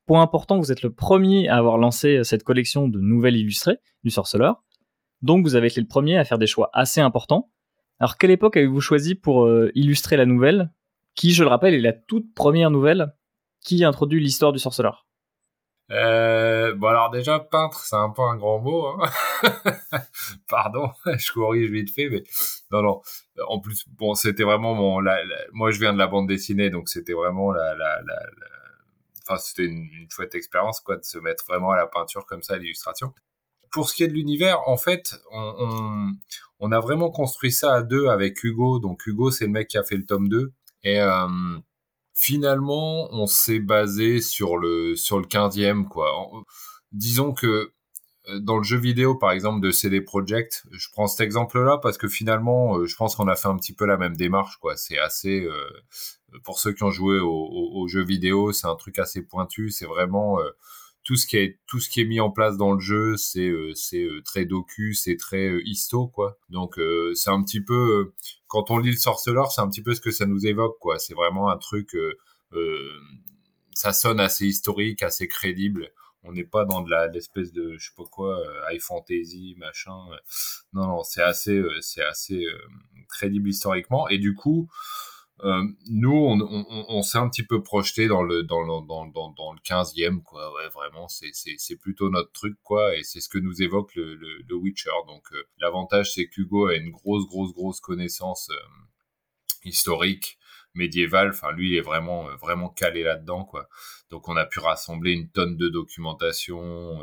Point important, vous êtes le premier à avoir lancé euh, cette collection de nouvelles illustrées du Sorceleur. Donc vous avez été le premier à faire des choix assez importants. Alors quelle époque avez-vous choisi pour euh, illustrer la nouvelle, qui, je le rappelle, est la toute première nouvelle qui introduit l'histoire du Sorceleur? Euh, bon alors déjà peintre c'est un peu un grand mot hein. pardon je corrige vite fait mais non non. En plus bon c'était vraiment mon moi je viens de la bande dessinée donc c'était vraiment la, la, la, enfin c'était une, une, chouette expérience quoi de se mettre vraiment à la peinture comme ça à l'illustration. Pour ce qui est de l'univers en fait on, on, on, a vraiment construit ça à deux avec Hugo. Donc Hugo c'est le mec qui a fait le tome 2 et euh, finalement, on s'est basé sur le sur le 15e quoi. disons que euh, dans le jeu vidéo par exemple de CD Projekt, je prends cet exemple-là parce que finalement, euh, je pense qu'on a fait un petit peu la même démarche quoi. C'est assez euh, pour ceux qui ont joué au, au, jeu vidéo, c'est un truc assez pointu. C'est vraiment tout ce qui est tout ce qui est mis en place dans le jeu, c'est c'est très docu, c'est très histo quoi. Donc c'est un petit peu quand on lit le sorceleur, c'est un petit peu ce que ça nous évoque, quoi. C'est vraiment un truc, euh, euh, ça sonne assez historique, assez crédible. On n'est pas dans de la l'espèce de, je sais pas quoi, euh, high fantasy, machin. Non, non, c'est assez, c'est assez crédible historiquement. Et du coup, euh, nous, on, s'est un petit peu projeté dans le dans le dans, dans, le 15e quoi. Ouais, vraiment, c'est plutôt notre truc quoi, et c'est ce que nous évoque le le, le Witcher. Donc euh, l'avantage c'est qu'Hugo a une grosse grosse grosse connaissance euh, historique médiévale. Enfin, lui, il est vraiment vraiment calé là-dedans quoi. Donc on a pu rassembler une tonne de documentation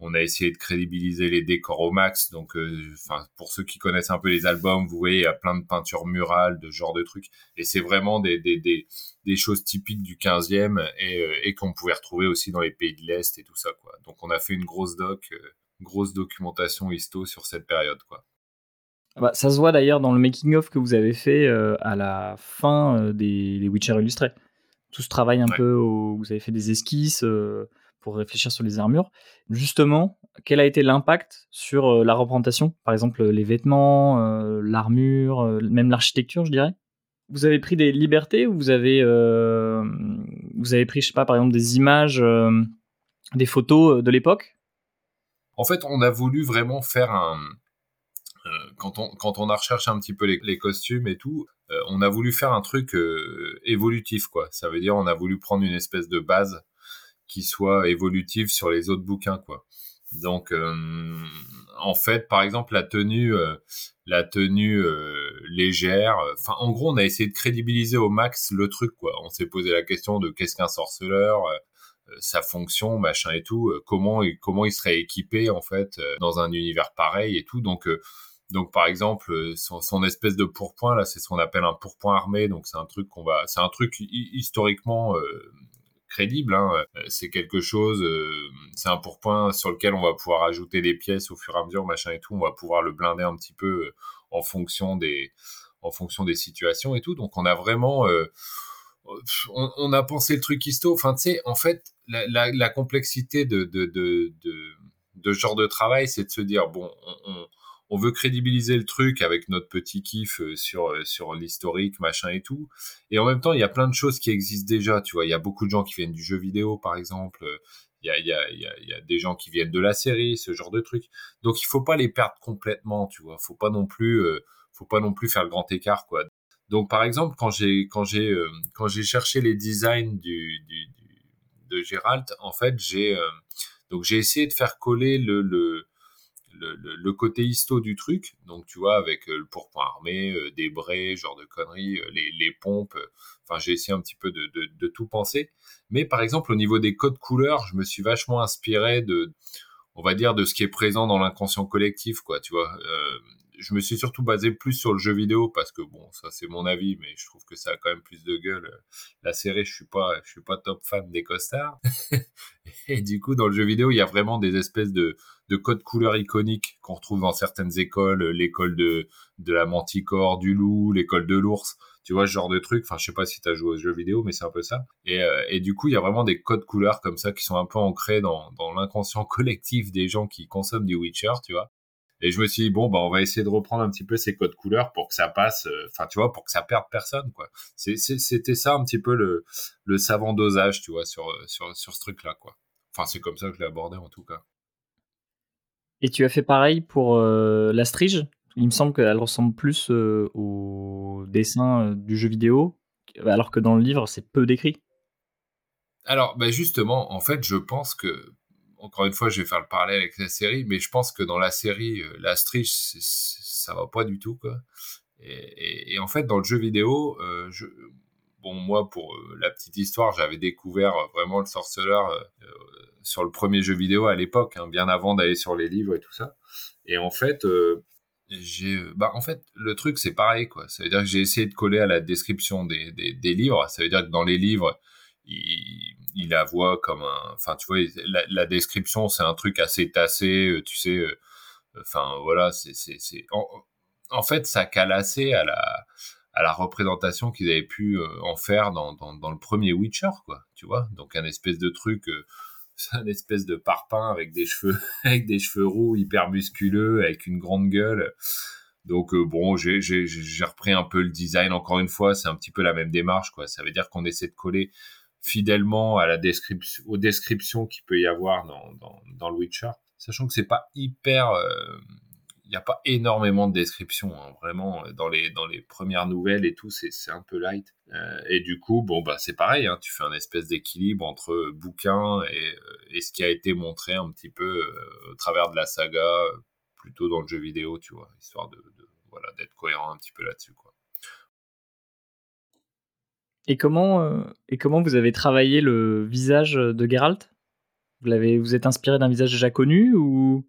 on a essayé de crédibiliser les décors au max. Donc, euh, enfin, pour ceux qui connaissent un peu les albums, vous voyez, il y a plein de peintures murales, de genre de trucs. Et c'est vraiment des, des, des, des, choses typiques du 15e et, euh, et qu'on pouvait retrouver aussi dans les pays de l'Est et tout ça, quoi. Donc, on a fait une grosse doc, euh, grosse documentation histo sur cette période, quoi. Ah bah, ça se voit d'ailleurs dans le making-of que vous avez fait à la fin des, des, Witcher illustrés. Tout ce travail un peu, vous avez fait des esquisses pour réfléchir sur les armures. Justement, quel a été l'impact sur euh, la représentation? Par exemple, les vêtements, euh, l'armure, euh, même l'architecture, je dirais? Vous avez pris des libertés ou vous avez, vous avez pris, je sais pas, par exemple, des images, des photos de l'époque? En fait, on a voulu vraiment faire un. Quand, on, quand a recherché un petit peu les, costumes et tout, on a voulu faire un truc évolutif, quoi. Ça veut dire, on a voulu prendre une espèce de base qui soit évolutive sur les autres bouquins, quoi. Donc, euh, en fait, par exemple, la tenue, euh, la tenue euh, légère. Enfin, en gros, on a essayé de crédibiliser au max le truc, quoi. On s'est posé la question de qu'est-ce qu'un sorceleur, sa fonction, machin et tout. comment, comment il serait équipé en fait dans un univers pareil et tout. Donc donc par exemple son, son espèce de pourpoint là c'est ce qu'on appelle un pourpoint armé donc c'est un truc qu'on va c'est un truc historiquement crédible. Hein. Euh, c'est quelque chose, euh, c'est un pourpoint sur lequel on va pouvoir ajouter des pièces au fur et à mesure, machin et tout. On va pouvoir le blinder un petit peu euh, en fonction des, en fonction des situations et tout. Donc on a vraiment, on, on, a pensé le truc histo. Enfin, tu sais, en fait, la, la, la complexité de, de, de, de, de genre de travail, c'est de se dire bon, on, on on veut crédibiliser le truc avec notre petit kiff euh, sur euh, sur l'historique machin et tout. Et en même temps il y a plein de choses qui existent déjà tu vois. Il y a beaucoup de gens qui viennent du jeu vidéo par exemple. Il y a, il y, a, il y, a, des gens qui viennent de la série ce genre de trucs. Donc il faut pas les perdre complètement tu vois. Faut pas non plus euh, faut pas non plus faire le grand écart quoi. Donc par exemple quand j'ai quand j'ai quand j'ai cherché les designs du, du, du de Gérald en fait j'ai donc j'ai essayé de faire coller le, le le, côté histo du truc, donc tu vois, avec euh, le pourpoint armé, euh, des braies, genre de conneries, euh, les, pompes, enfin j'ai essayé un petit peu de, tout penser. Mais par exemple, au niveau des codes couleurs, je me suis vachement inspiré de, on va dire, de ce qui est présent dans l'inconscient collectif, quoi, tu vois. Je me suis surtout basé plus sur le jeu vidéo parce que bon, ça c'est mon avis, mais je trouve que ça a quand même plus de gueule. La série, je suis pas, je suis pas top fan des costards. Et du coup, dans le jeu vidéo, il y a vraiment des espèces de de codes couleurs iconiques qu'on retrouve dans certaines écoles, euh, l'école de, la manticore, du loup, l'école de l'ours, tu vois, ce genre de truc. Enfin, je sais pas si tu as joué aux jeux vidéo, mais c'est un peu ça. Et, euh, et du coup, il y a vraiment des codes couleurs comme ça qui sont un peu ancrés dans, dans l'inconscient collectif des gens qui consomment du Witcher, tu vois. Et je me suis dit, bon, bah, on va essayer de reprendre un petit peu ces codes couleurs pour que ça passe, euh, enfin, tu vois, pour que ça perde personne, quoi. C'était ça un petit peu le, le savant dosage, tu vois, sur, sur, sur ce truc-là, quoi. Enfin, c'est comme ça que je l'ai abordé, en tout cas. Et tu as fait pareil pour euh, la Strige Il me semble qu'elle ressemble plus euh, au dessin du jeu vidéo, alors que dans le livre, c'est peu décrit. Alors, bah justement, en fait, je pense que encore une fois, je vais faire le parallèle avec la série, mais je pense que dans la série, euh, la Strich, ça va pas du tout, quoi. Et, en fait, dans le jeu vidéo, euh, bon, moi, pour euh, la petite histoire, j'avais découvert vraiment le sorceleur sur le premier jeu vidéo à l'époque, hein, bien avant d'aller sur les livres et tout ça. Et en fait, bah, en fait, le truc, c'est pareil, quoi. Ça veut dire que j'ai essayé de coller à la description des, des, des livres. Ça veut dire que dans les livres, il, il la voit comme un. Enfin, tu vois, la, description, c'est un truc assez tassé, euh, tu sais. Euh, enfin, voilà, c'est. En, en, fait, ça cale assez à la, à la représentation qu'ils avaient pu euh, en faire dans, dans, le premier Witcher, quoi, tu vois. Donc, un espèce de truc. c'est un espèce de parpaing avec des cheveux, avec des cheveux roux hyper musculeux, avec une grande gueule. Donc bon, j'ai repris un peu le design. Encore une fois, c'est un petit peu la même démarche, quoi. Ça veut dire qu'on essaie de coller fidèlement à la description, aux descriptions qu'il peut y avoir dans, dans, le Witcher, sachant que c'est pas hyper, euh, il n'y a pas énormément de descriptions, hein, vraiment dans les dans les premières nouvelles et tout, c'est c'est un peu light. Euh, et du coup, bon bah c'est pareil, hein, tu fais un espèce d'équilibre entre bouquin et, euh, et ce qui a été montré un petit peu au travers de la saga, plutôt dans le jeu vidéo, tu vois, histoire de voilà d'être cohérent un petit peu là-dessus, quoi. Et comment, euh, et comment vous avez travaillé le visage de Geralt? Vous, l'avez, vous êtes inspiré d'un visage déjà connu ou?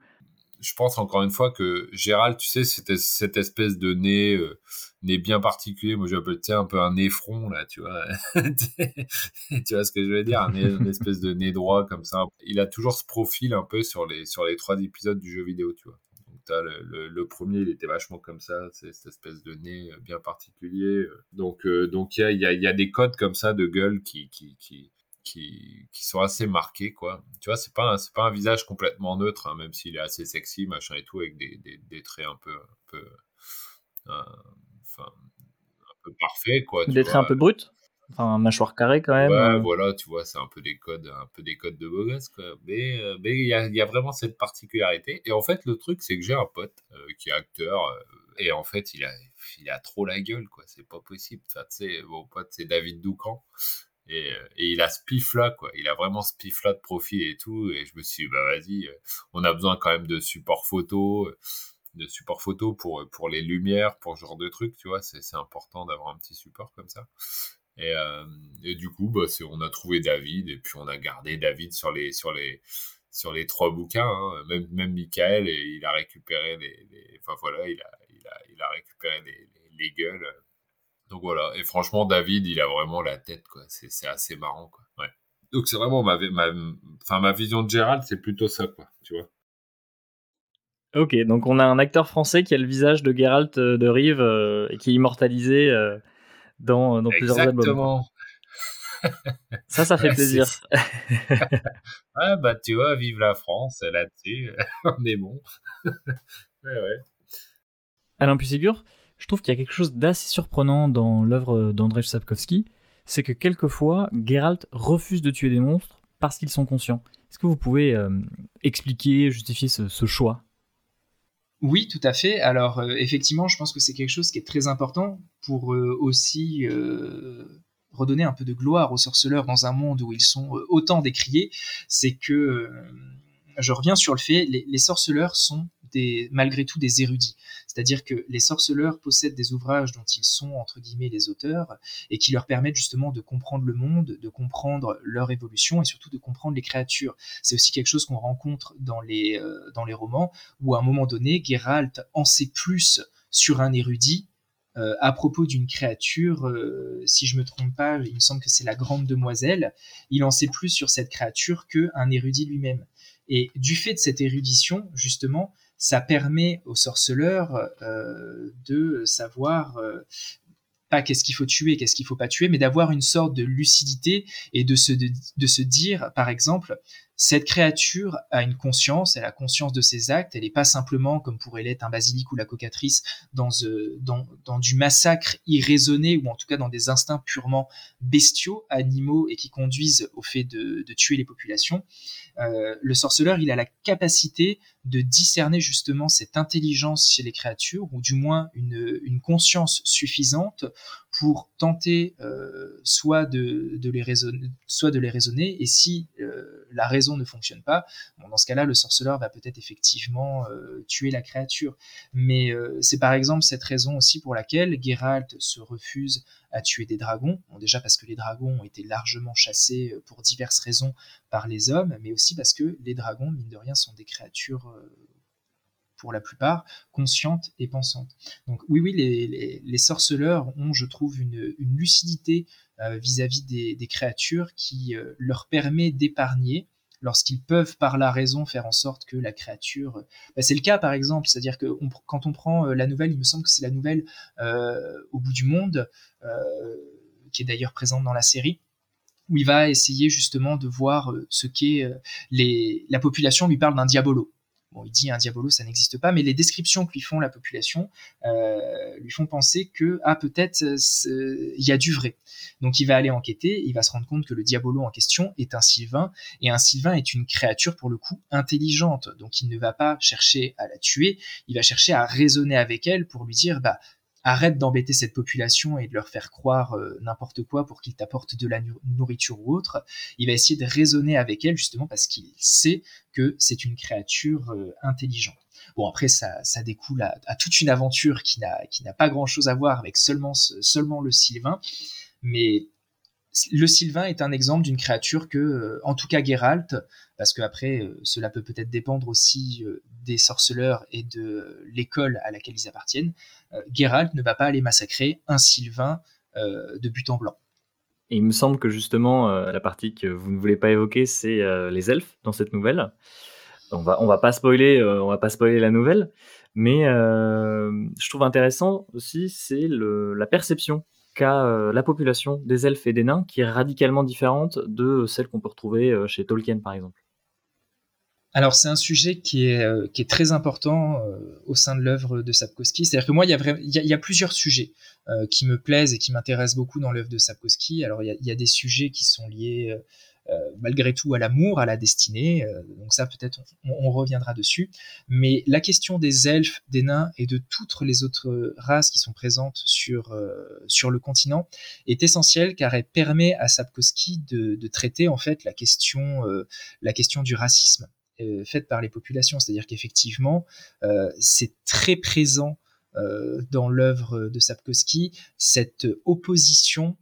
Je pense encore une fois que Geralt, tu sais, c'était cette espèce de nez, euh, nez bien particulier. Moi, j'appelle un peu un nez front, là, tu vois. tu vois ce que je veux dire? Un une espèce de nez droit comme ça. Il a toujours ce profil un peu sur les, sur les trois épisodes du jeu vidéo, tu vois. Le, premier, il était vachement comme ça, c'est cette espèce de nez euh, bien particulier. Donc, euh, donc il y a, y a, des codes comme ça de gueule qui, qui, qui, qui, qui sont assez marqués, quoi. Tu vois, c'est pas, c'est pas un visage complètement neutre, hein, même s'il est assez sexy, machin et tout, avec des, des, des traits un peu, un peu, euh, un peu parfaits, quoi. Des traits un peu bruts? Enfin, mâchoire carrée quand même. Ouais, euh. voilà, tu vois, c'est un peu des codes, un peu des codes de beau gosse, quoi. Mais euh, mais il y a, y a, vraiment cette particularité. Et en fait, le truc, c'est que j'ai un pote euh, qui est acteur et en fait, il a, il a trop la gueule, quoi. C'est pas possible. Enfin, tu sais, mon pote, c'est David Doucan. Et, et, il a ce pif-là, quoi. Il a vraiment ce pif-là de profil et tout. Et je me suis dit, bah vas-y, on a besoin quand même de support photo, de support photo pour, pour les lumières, pour ce genre de trucs, tu vois. C'est important d'avoir un petit support comme ça. Et, euh, et du coup, bah, on a trouvé David et puis on a gardé David sur les, sur les, sur les trois bouquins. Hein. Même, même Michael, et il a récupéré les, enfin voilà, il a, il a, il a récupéré les, les, gueules. Donc voilà. Et franchement, David, il a vraiment la tête, quoi. C'est assez marrant, quoi. Donc c'est vraiment ma, ma, enfin, ma vision de Gérald, c'est plutôt ça, quoi. Tu vois. Ok, donc on a un acteur français qui a le visage de Geralt euh, de Rive euh, et qui est immortalisé dans, dans plusieurs albums. Ça, ça fait plaisir. ah bah tu vois, vive la France là-dessus, on est bon. ouais, ouais. Alain Pussigur, je trouve qu'il y a quelque chose d'assez surprenant dans l'œuvre d'Andrzej Sapkowski, c'est que quelquefois, Geralt refuse de tuer des monstres parce qu'ils sont conscients. Est-ce que vous pouvez euh, expliquer, justifier ce, ce choix? Oui, tout à fait. Alors euh, effectivement, je pense que c'est quelque chose qui est très important pour euh, aussi euh, redonner un peu de gloire aux sorceleurs dans un monde où ils sont autant décriés. C'est que je reviens sur le fait, les, les sorceleurs sont des, malgré tout des érudits. C'est-à-dire que les sorceleurs possèdent des ouvrages dont ils sont, entre guillemets, les auteurs, et qui leur permettent justement de comprendre le monde, de comprendre leur évolution, et surtout de comprendre les créatures. C'est aussi quelque chose qu'on rencontre dans les, euh, dans les romans, où à un moment donné, Geralt en sait plus sur un érudit euh, à propos d'une créature, euh, si je me trompe pas, il me semble que c'est la grande demoiselle, il en sait plus sur cette créature qu'un érudit lui-même. Et du fait de cette érudition, justement, ça permet aux sorceleurs euh, de savoir pas qu'est-ce qu'il faut tuer, qu'est-ce qu'il faut pas tuer, mais d'avoir une sorte de lucidité et de se, de, se dire, par exemple, cette créature a une conscience, elle a conscience de ses actes, elle n'est pas simplement, comme pourrait l'être un basilic ou la cocatrice, dans, euh, dans, du massacre irraisonné, ou en tout cas dans des instincts purement bestiaux, animaux, et qui conduisent au fait de, tuer les populations. Euh, le sorceleur, il a la capacité de discerner justement cette intelligence chez les créatures, ou du moins une conscience suffisante pour tenter euh, soit, de, les raisonner, et si euh, la raison ne fonctionne pas, dans ce cas-là, le sorceleur va peut-être effectivement euh, tuer la créature. Mais c'est par exemple cette raison aussi pour laquelle Geralt se refuse à tuer des dragons. Déjà parce que les dragons ont été largement chassés pour diverses raisons par les hommes, mais aussi parce que les dragons, mine de rien, sont des créatures pour la plupart, conscientes et pensantes. Donc oui, oui, les, sorceleurs ont, je trouve, une, lucidité euh, vis-à-vis des, créatures qui euh, leur permet d'épargner lorsqu'ils peuvent par la raison faire en sorte que la créature... Bah, c'est le cas par exemple, c'est-à-dire que quand on prend euh, la nouvelle, il me semble que c'est la nouvelle au bout du monde, qui est d'ailleurs présente dans la série, où il va essayer justement de voir ce qu'est les... la population lui parle d'un diabolo. Bon, il dit un diabolo, ça n'existe pas, mais les descriptions que lui font la population euh, lui font penser que ah peut-être euh, il y a du vrai. Donc il va aller enquêter, il va se rendre compte que le diabolo en question est un sylvain et un sylvain est une créature pour le coup intelligente. Donc il ne va pas chercher à la tuer, il va chercher à raisonner avec elle pour lui dire bah arrête d'embêter cette population et de leur faire croire euh, n'importe quoi pour qu'ils t'apportent de la nourriture ou autre. Il va essayer de raisonner avec elle justement parce qu'il sait que c'est une créature euh, intelligente. Bon après ça, ça découle à, toute une aventure qui n'a pas grand chose à voir avec seulement seulement le Sylvain, mais le Sylvain est un exemple d'une créature que, euh, en tout cas Geralt, parce que après cela peut peut-être dépendre aussi des sorceleurs et de l'école à laquelle ils appartiennent, euh, Geralt ne va pas aller massacrer un Sylvain euh, de but en blanc. Et il me semble que justement, euh, la partie que vous ne voulez pas évoquer, c'est les elfes dans cette nouvelle. On va, on va pas spoiler, on va pas spoiler la nouvelle, mais je trouve intéressant aussi, c'est la perception qu'a la population des elfes et des nains, qui est radicalement différente de celle qu'on peut retrouver chez Tolkien, par exemple. Alors c'est un sujet qui est, euh, très important euh, au sein de l'œuvre de Sapkowski. C'est-à-dire que moi, il y, a plusieurs sujets euh, qui me plaisent et qui m'intéressent beaucoup dans l'œuvre de Sapkowski. Alors il y, a, des sujets qui sont liés malgré tout à l'amour, à la destinée. donc ça, peut-être, on, reviendra dessus. Mais la question des elfes, des nains et de toutes les autres races qui sont présentes sur, le continent est essentielle car elle permet à Sapkowski de, traiter en fait la question du racisme. Euh, faite par les populations. C'est-à-dire qu'effectivement, euh, c'est très présent euh, dans l'œuvre de Sapkowski, cette opposition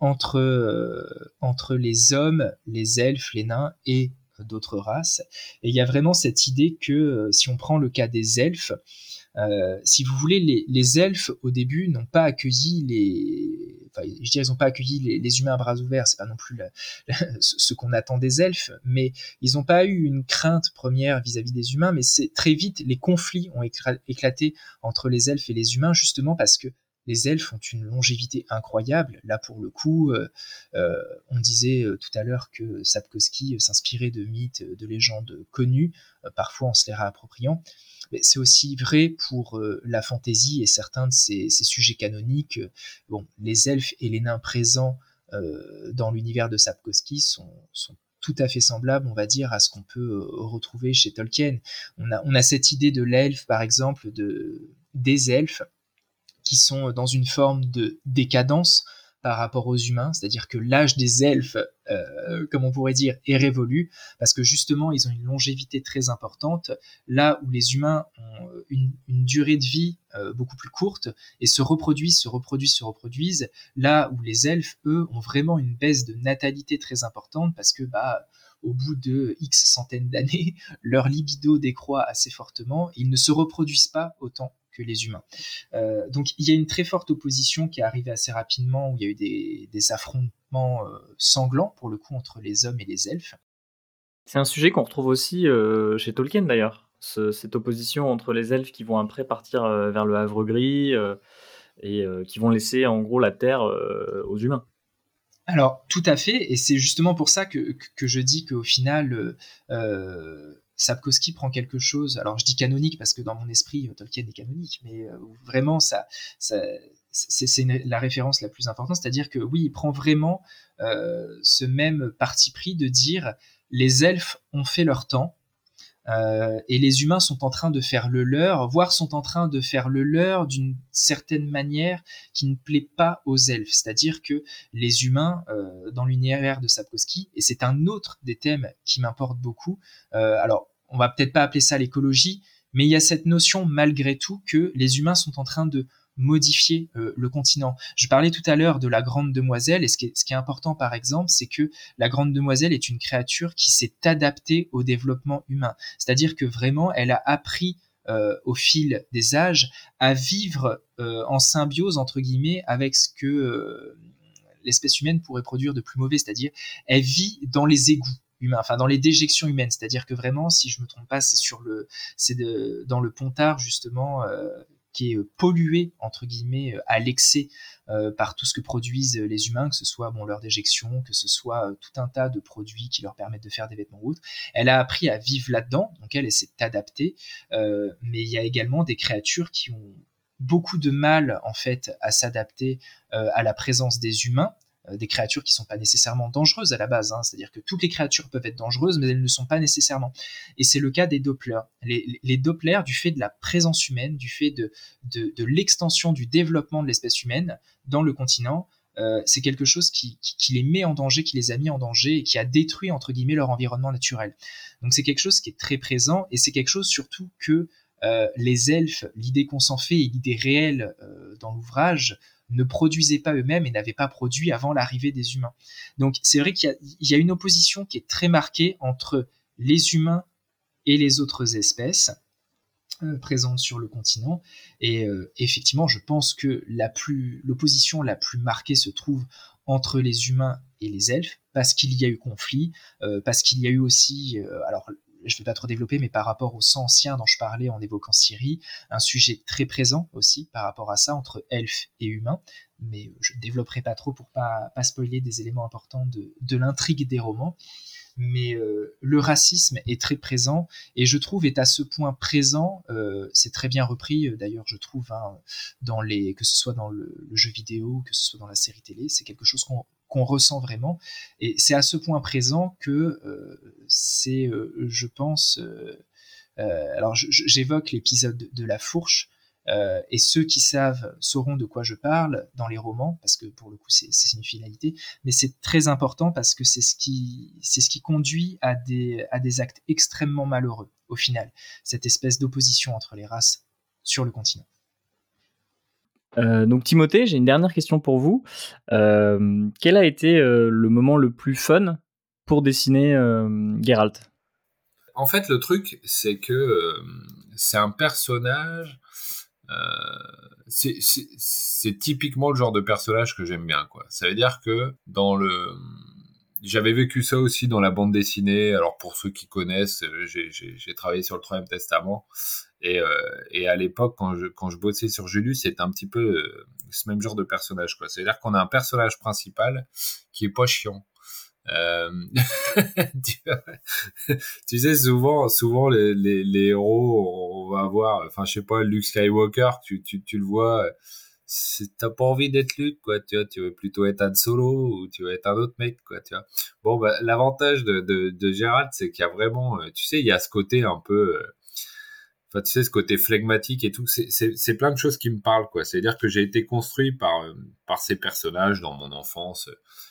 entre, entre les hommes, les elfes, les nains et d'autres races. Et il y a vraiment cette idée que si on prend le cas des elfes, si vous voulez, les, les elfes au début n'ont pas accueilli les, je dirais, ils n'ont pas accueilli les, humains à bras ouverts, c'est pas non plus ce qu'on attend des elfes, mais ils n'ont pas eu une crainte première vis-à-vis des humains, mais c'est très vite, les conflits ont éclaté entre les elfes et les humains, justement parce que les elfes ont une longévité incroyable. Là, pour le coup, euh, euh, on disait euh, tout à l'heure que Sapkowski s'inspirait de mythes, de légendes connues, parfois en se les réappropriant. Mais c'est aussi vrai pour la fantaisie et certains de ces, sujets canoniques. Les elfes et les nains présents dans l'univers de Sapkowski sont, tout à fait semblables, on va dire, à ce qu'on peut retrouver chez Tolkien. On a, on a cette idée de l'elfe, par exemple, de, des elfes, qui sont dans une forme de décadence par rapport aux humains, c'est-à-dire que l'âge des elfes, euh, comme on pourrait dire, est révolu, parce que justement, ils ont une longévité très importante, là où les humains ont une, durée de vie euh, beaucoup plus courte, et se reproduisent, se reproduisent, se reproduisent, là où les elfes, eux, ont vraiment une baisse de natalité très importante, parce que, bah, au bout de X centaines d'années, leur libido décroît assez fortement, ils ne se reproduisent pas autant les humains. Euh, donc il y a une très forte opposition qui est arrivée assez rapidement, où il y a eu des, affrontements euh, sanglants, pour le coup, entre les hommes et les elfes. C'est un sujet qu'on retrouve aussi euh, chez Tolkien d'ailleurs, cette opposition entre les elfes qui vont après partir vers le Havre Gris et qui vont laisser en gros la Terre aux humains. Alors, tout à fait, et c'est justement pour ça que, que je dis qu'au final, euh, Sapkowski prend quelque chose, alors je dis canonique parce que dans mon esprit, Tolkien est canonique, mais vraiment, ça, c'est la référence la plus importante, c'est-à-dire que oui, il prend vraiment ce même parti pris de dire les elfes ont fait leur temps, euh, et les humains sont en train de faire le leur, voire sont en train de faire le leur d'une certaine manière qui ne plaît pas aux elfes. C'est-à-dire que les humains, euh, dans l'univers de Sapkowski, et c'est un autre des thèmes qui m'importe beaucoup, euh, alors on va peut-être pas appeler ça l'écologie, mais il y a cette notion malgré tout que les humains sont en train de modifier euh, le continent. Je parlais tout à l'heure de la Grande Demoiselle, et ce qui est, important par exemple, c'est que la Grande Demoiselle est une créature qui s'est adaptée au développement humain. C'est-à-dire que vraiment, elle a appris euh, au fil des âges à vivre euh, en symbiose, entre guillemets, avec ce que l'espèce humaine pourrait produire de plus mauvais, c'est-à-dire elle vit dans les égouts humains, enfin dans les déjections humaines, c'est-à-dire que vraiment, si je me trompe pas, c'est sur le, c'est dans le Pontard justement, qui est euh, pollué entre guillemets euh, à l'excès euh, par tout ce que produisent les humains, que ce soit leur déjection, que ce soit tout un tas de produits qui leur permettent de faire des vêtements ou autres. Elle a appris à vivre là-dedans, donc elle, s'est adaptée. mais il y a également des créatures qui ont beaucoup de mal en fait à s'adapter à la présence des humains des créatures qui ne sont pas nécessairement dangereuses à la base. Hein. C'est-à-dire que toutes les créatures peuvent être dangereuses, mais elles ne sont pas nécessairement. Et c'est le cas des Dopplers. Les, les, Dopplers, du fait de la présence humaine, du fait de, l'extension du développement de l'espèce humaine dans le continent, euh, c'est quelque chose qui, qui, les met en danger, qui les a mis en danger et qui a détruit entre guillemets leur environnement naturel. Donc c'est quelque chose qui est très présent et c'est quelque chose surtout que euh, les elfes, l'idée qu'on s'en fait et l'idée réelle dans l'ouvrage ne produisaient pas eux-mêmes et n'avaient pas produit avant l'arrivée des humains. Donc c'est vrai qu'il y, a une opposition qui est très marquée entre les humains et les autres espèces euh, présentes sur le continent. Et euh, effectivement, je pense que l'opposition la, plus marquée se trouve entre les humains et les elfes, parce qu'il y a eu conflit, euh, parce qu'il y a eu aussi, alors je vais pas trop développer, mais par rapport au sang ancien dont je parlais en évoquant Syrie, un sujet très présent aussi par rapport à ça entre elfes et humains, mais je ne développerai pas trop pour pas, pas spoiler des éléments importants de, l'intrigue des romans. Mais euh, le racisme est très présent et je trouve est à ce point présent, euh, c'est très bien repris euh, d'ailleurs je trouve hein, dans les que ce soit dans le, le, jeu vidéo, que ce soit dans la série télé, c'est quelque chose qu'on qu'on ressent vraiment. Et c'est à ce point présent que euh, c'est, euh, je pense, euh, alors j'évoque l'épisode de la fourche. et ceux qui savent sauront de quoi je parle dans les romans, parce que pour le coup c'est une finalité, mais c'est très important parce que c'est ce qui ce qui conduit à des à des actes extrêmement malheureux au final, cette espèce d'opposition entre les races sur le continent. Euh, donc Timothée, j'ai une dernière question pour vous. Euh, quel a été euh, le moment le plus fun pour dessiner Geralt? En fait, le truc, c'est que c'est un personnage. c'est typiquement le genre de personnage que j'aime bien. Quoi. Ça veut dire que dans le j'avais vécu ça aussi dans la bande dessinée. Alors pour ceux qui connaissent, j'ai travaillé sur le Troisième Testament et, euh, et à l'époque, quand je, quand je bossais sur Julius, c'était un petit peu euh, ce même genre de personnage. C'est-à-dire qu'on a un personnage principal qui est pas chiant. Euh... tu sais, souvent, souvent les, les, les, héros, on va avoir, enfin, je sais pas, Luke Skywalker, tu, tu, tu le vois, t'as pas envie d'être Luke, quoi, tu vois, tu veux plutôt être Han Solo ou tu veux être un autre mec, quoi, tu vois. Bon, bah, l'avantage de, de, de Gérald, c'est qu'il y a vraiment, euh, tu sais, il y a ce côté un peu, Enfin, tu sais, ce côté flegmatique et tout, c'est plein de choses qui me parlent, quoi. C'est-à-dire que j'ai été construit par, euh, par ces personnages dans mon enfance.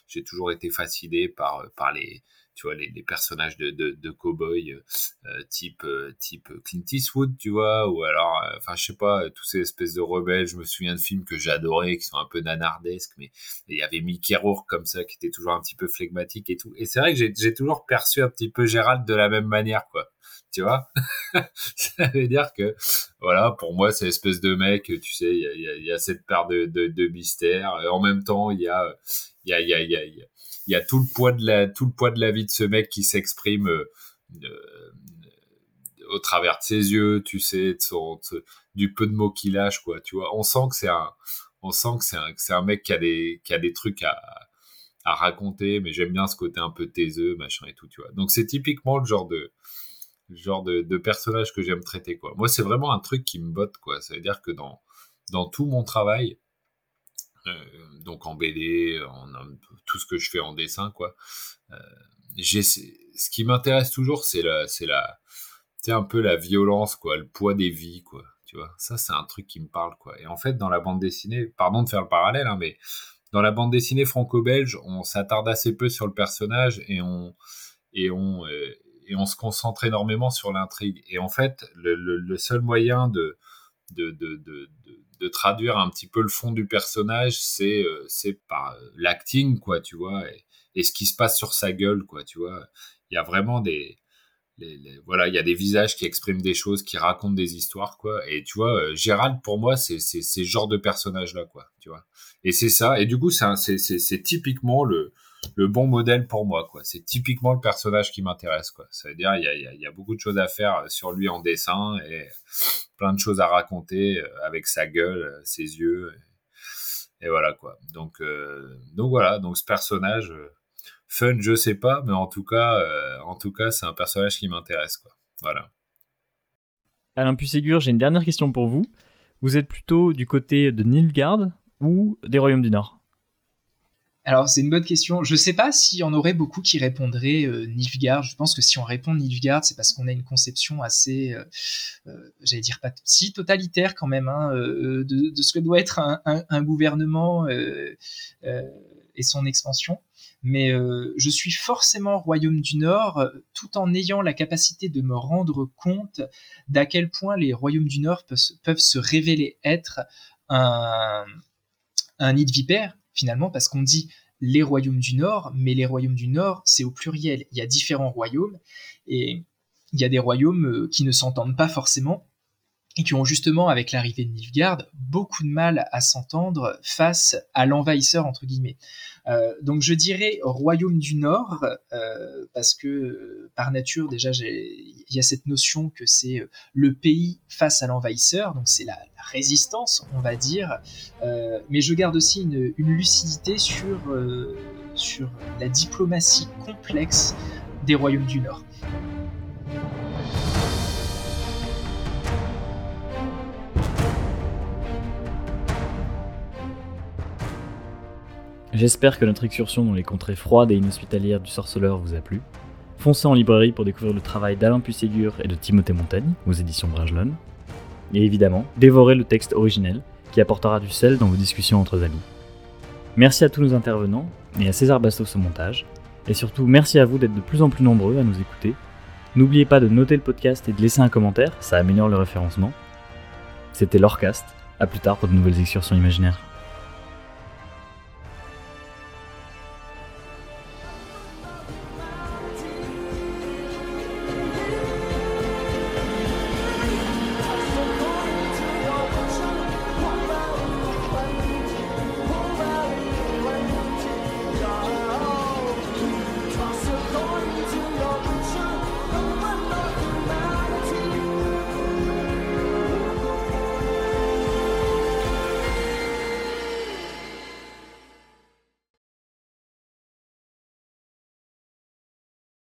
J'ai toujours été fasciné par, euh, par les, tu vois, les, les personnages de, de, de cow-boys euh, type, type Clint Eastwood, tu vois, ou alors, enfin, je sais pas, tous ces espèces de rebelles. Je me souviens de films que j'adorais, qui sont un peu nanardesques, mais il y avait Mickey Rourke comme ça, qui était toujours un petit peu flegmatique et tout. Et c'est vrai que j'ai toujours perçu un petit peu Gérald de la même manière, quoi tu vois? ça veut dire que, voilà, pour moi, c'est espèce de mec, tu sais, il y a, cette part de, de, mystère. Et en même temps, il y a, il y a, il y a, il y a, tout le poids de la, tout le poids de la vie de ce mec qui s'exprime euh, euh, au travers de ses yeux, tu sais, du peu de mots qu'il lâche, quoi, tu vois. On sent que c'est un, on sent que c'est un, c'est un mec qui a des, qui a des trucs à, à raconter, mais j'aime bien ce côté un peu taiseux, machin et tout, tu vois. Donc c'est typiquement le genre de genre de, de personnage que j'aime traiter, quoi. Moi, c'est vraiment un truc qui me botte, quoi. Ça veut dire que dans dans tout mon travail, donc en BD, en, tout ce que je fais en dessin, quoi. Euh, ce qui m'intéresse toujours, c'est la c'est la c'est un peu la violence, quoi, le poids des vies, quoi. Tu vois, ça c'est un truc qui me parle, quoi. Et en fait, dans la bande dessinée, pardon de faire le parallèle, hein, mais dans la bande dessinée franco-belge, on s'attarde assez peu sur le personnage et on et on euh, et on se concentre énormément sur l'intrigue. Et en fait, le, seul moyen de, de, de, de, traduire un petit peu le fond du personnage, c'est euh, c'est par l'acting, quoi, tu vois, et, ce qui se passe sur sa gueule, quoi, tu vois. Il y a vraiment des voilà, il y a des visages qui expriment des choses, qui racontent des histoires, quoi. Et tu vois, euh, Gérald, pour moi, c'est ce genre de personnage-là, quoi. Tu vois. Et c'est ça. Et du coup, c'est typiquement le le bon modèle pour moi, quoi. C'est typiquement le personnage qui m'intéresse, quoi. Ça veut dire, il y a, beaucoup de choses à faire sur lui en dessin et plein de choses à raconter euh, avec sa gueule, euh, ses yeux. Voilà, quoi. Donc, donc voilà. Donc ce personnage fun, je sais pas, mais en tout cas, euh, en tout cas, c'est un personnage qui m'intéresse, quoi. Voilà. Alain Pusségur, j'ai une dernière question pour vous. Vous êtes plutôt du côté de Nilfgaard ou des Royaumes du Nord? Alors c'est une bonne question. Je ne sais pas s'il y en aurait beaucoup qui répondraient euh, Nilfgaard. Je pense que si on répond Nilfgaard, c'est parce qu'on a une conception assez, euh, euh, j'allais dire pas si totalitaire quand même, hein, de, ce que doit être un gouvernement et son expansion mais euh, je suis forcément Royaume du Nord euh, tout en ayant la capacité de me rendre compte d'à quel point les Royaumes du Nord peuvent, se révéler être un, un nid de vipère, finalement, parce qu'on dit les Royaumes du Nord, mais les Royaumes du Nord, c'est au pluriel. Il y a différents royaumes, et il y a des royaumes euh, qui ne s'entendent pas forcément, qui ont justement, avec l'arrivée de Nilfgaard, beaucoup de mal à s'entendre face à l'envahisseur, entre guillemets. Euh, donc je dirais Royaume du Nord, euh, parce que par nature, déjà, il y a cette notion que c'est euh, le pays face à l'envahisseur, donc c'est la, résistance, on va dire. mais je garde aussi une, lucidité sur la diplomatie complexe des Royaumes du Nord. J'espère que notre excursion dans les contrées froides et inhospitalières du sorceleur vous a plu. Foncez en librairie pour découvrir le travail d'Alain Pusségur et de Timothée Montaigne aux éditions Bragelonne. Et évidemment, dévorez le texte originel qui apportera du sel dans vos discussions entre amis. Merci à tous nos intervenants et à César Bastos au montage. Et surtout, merci à vous d'être de plus en plus nombreux à nous écouter. N'oubliez pas de noter le podcast et de laisser un commentaire, ça améliore le référencement. C'était l'Orcast, à plus tard pour de nouvelles excursions imaginaires.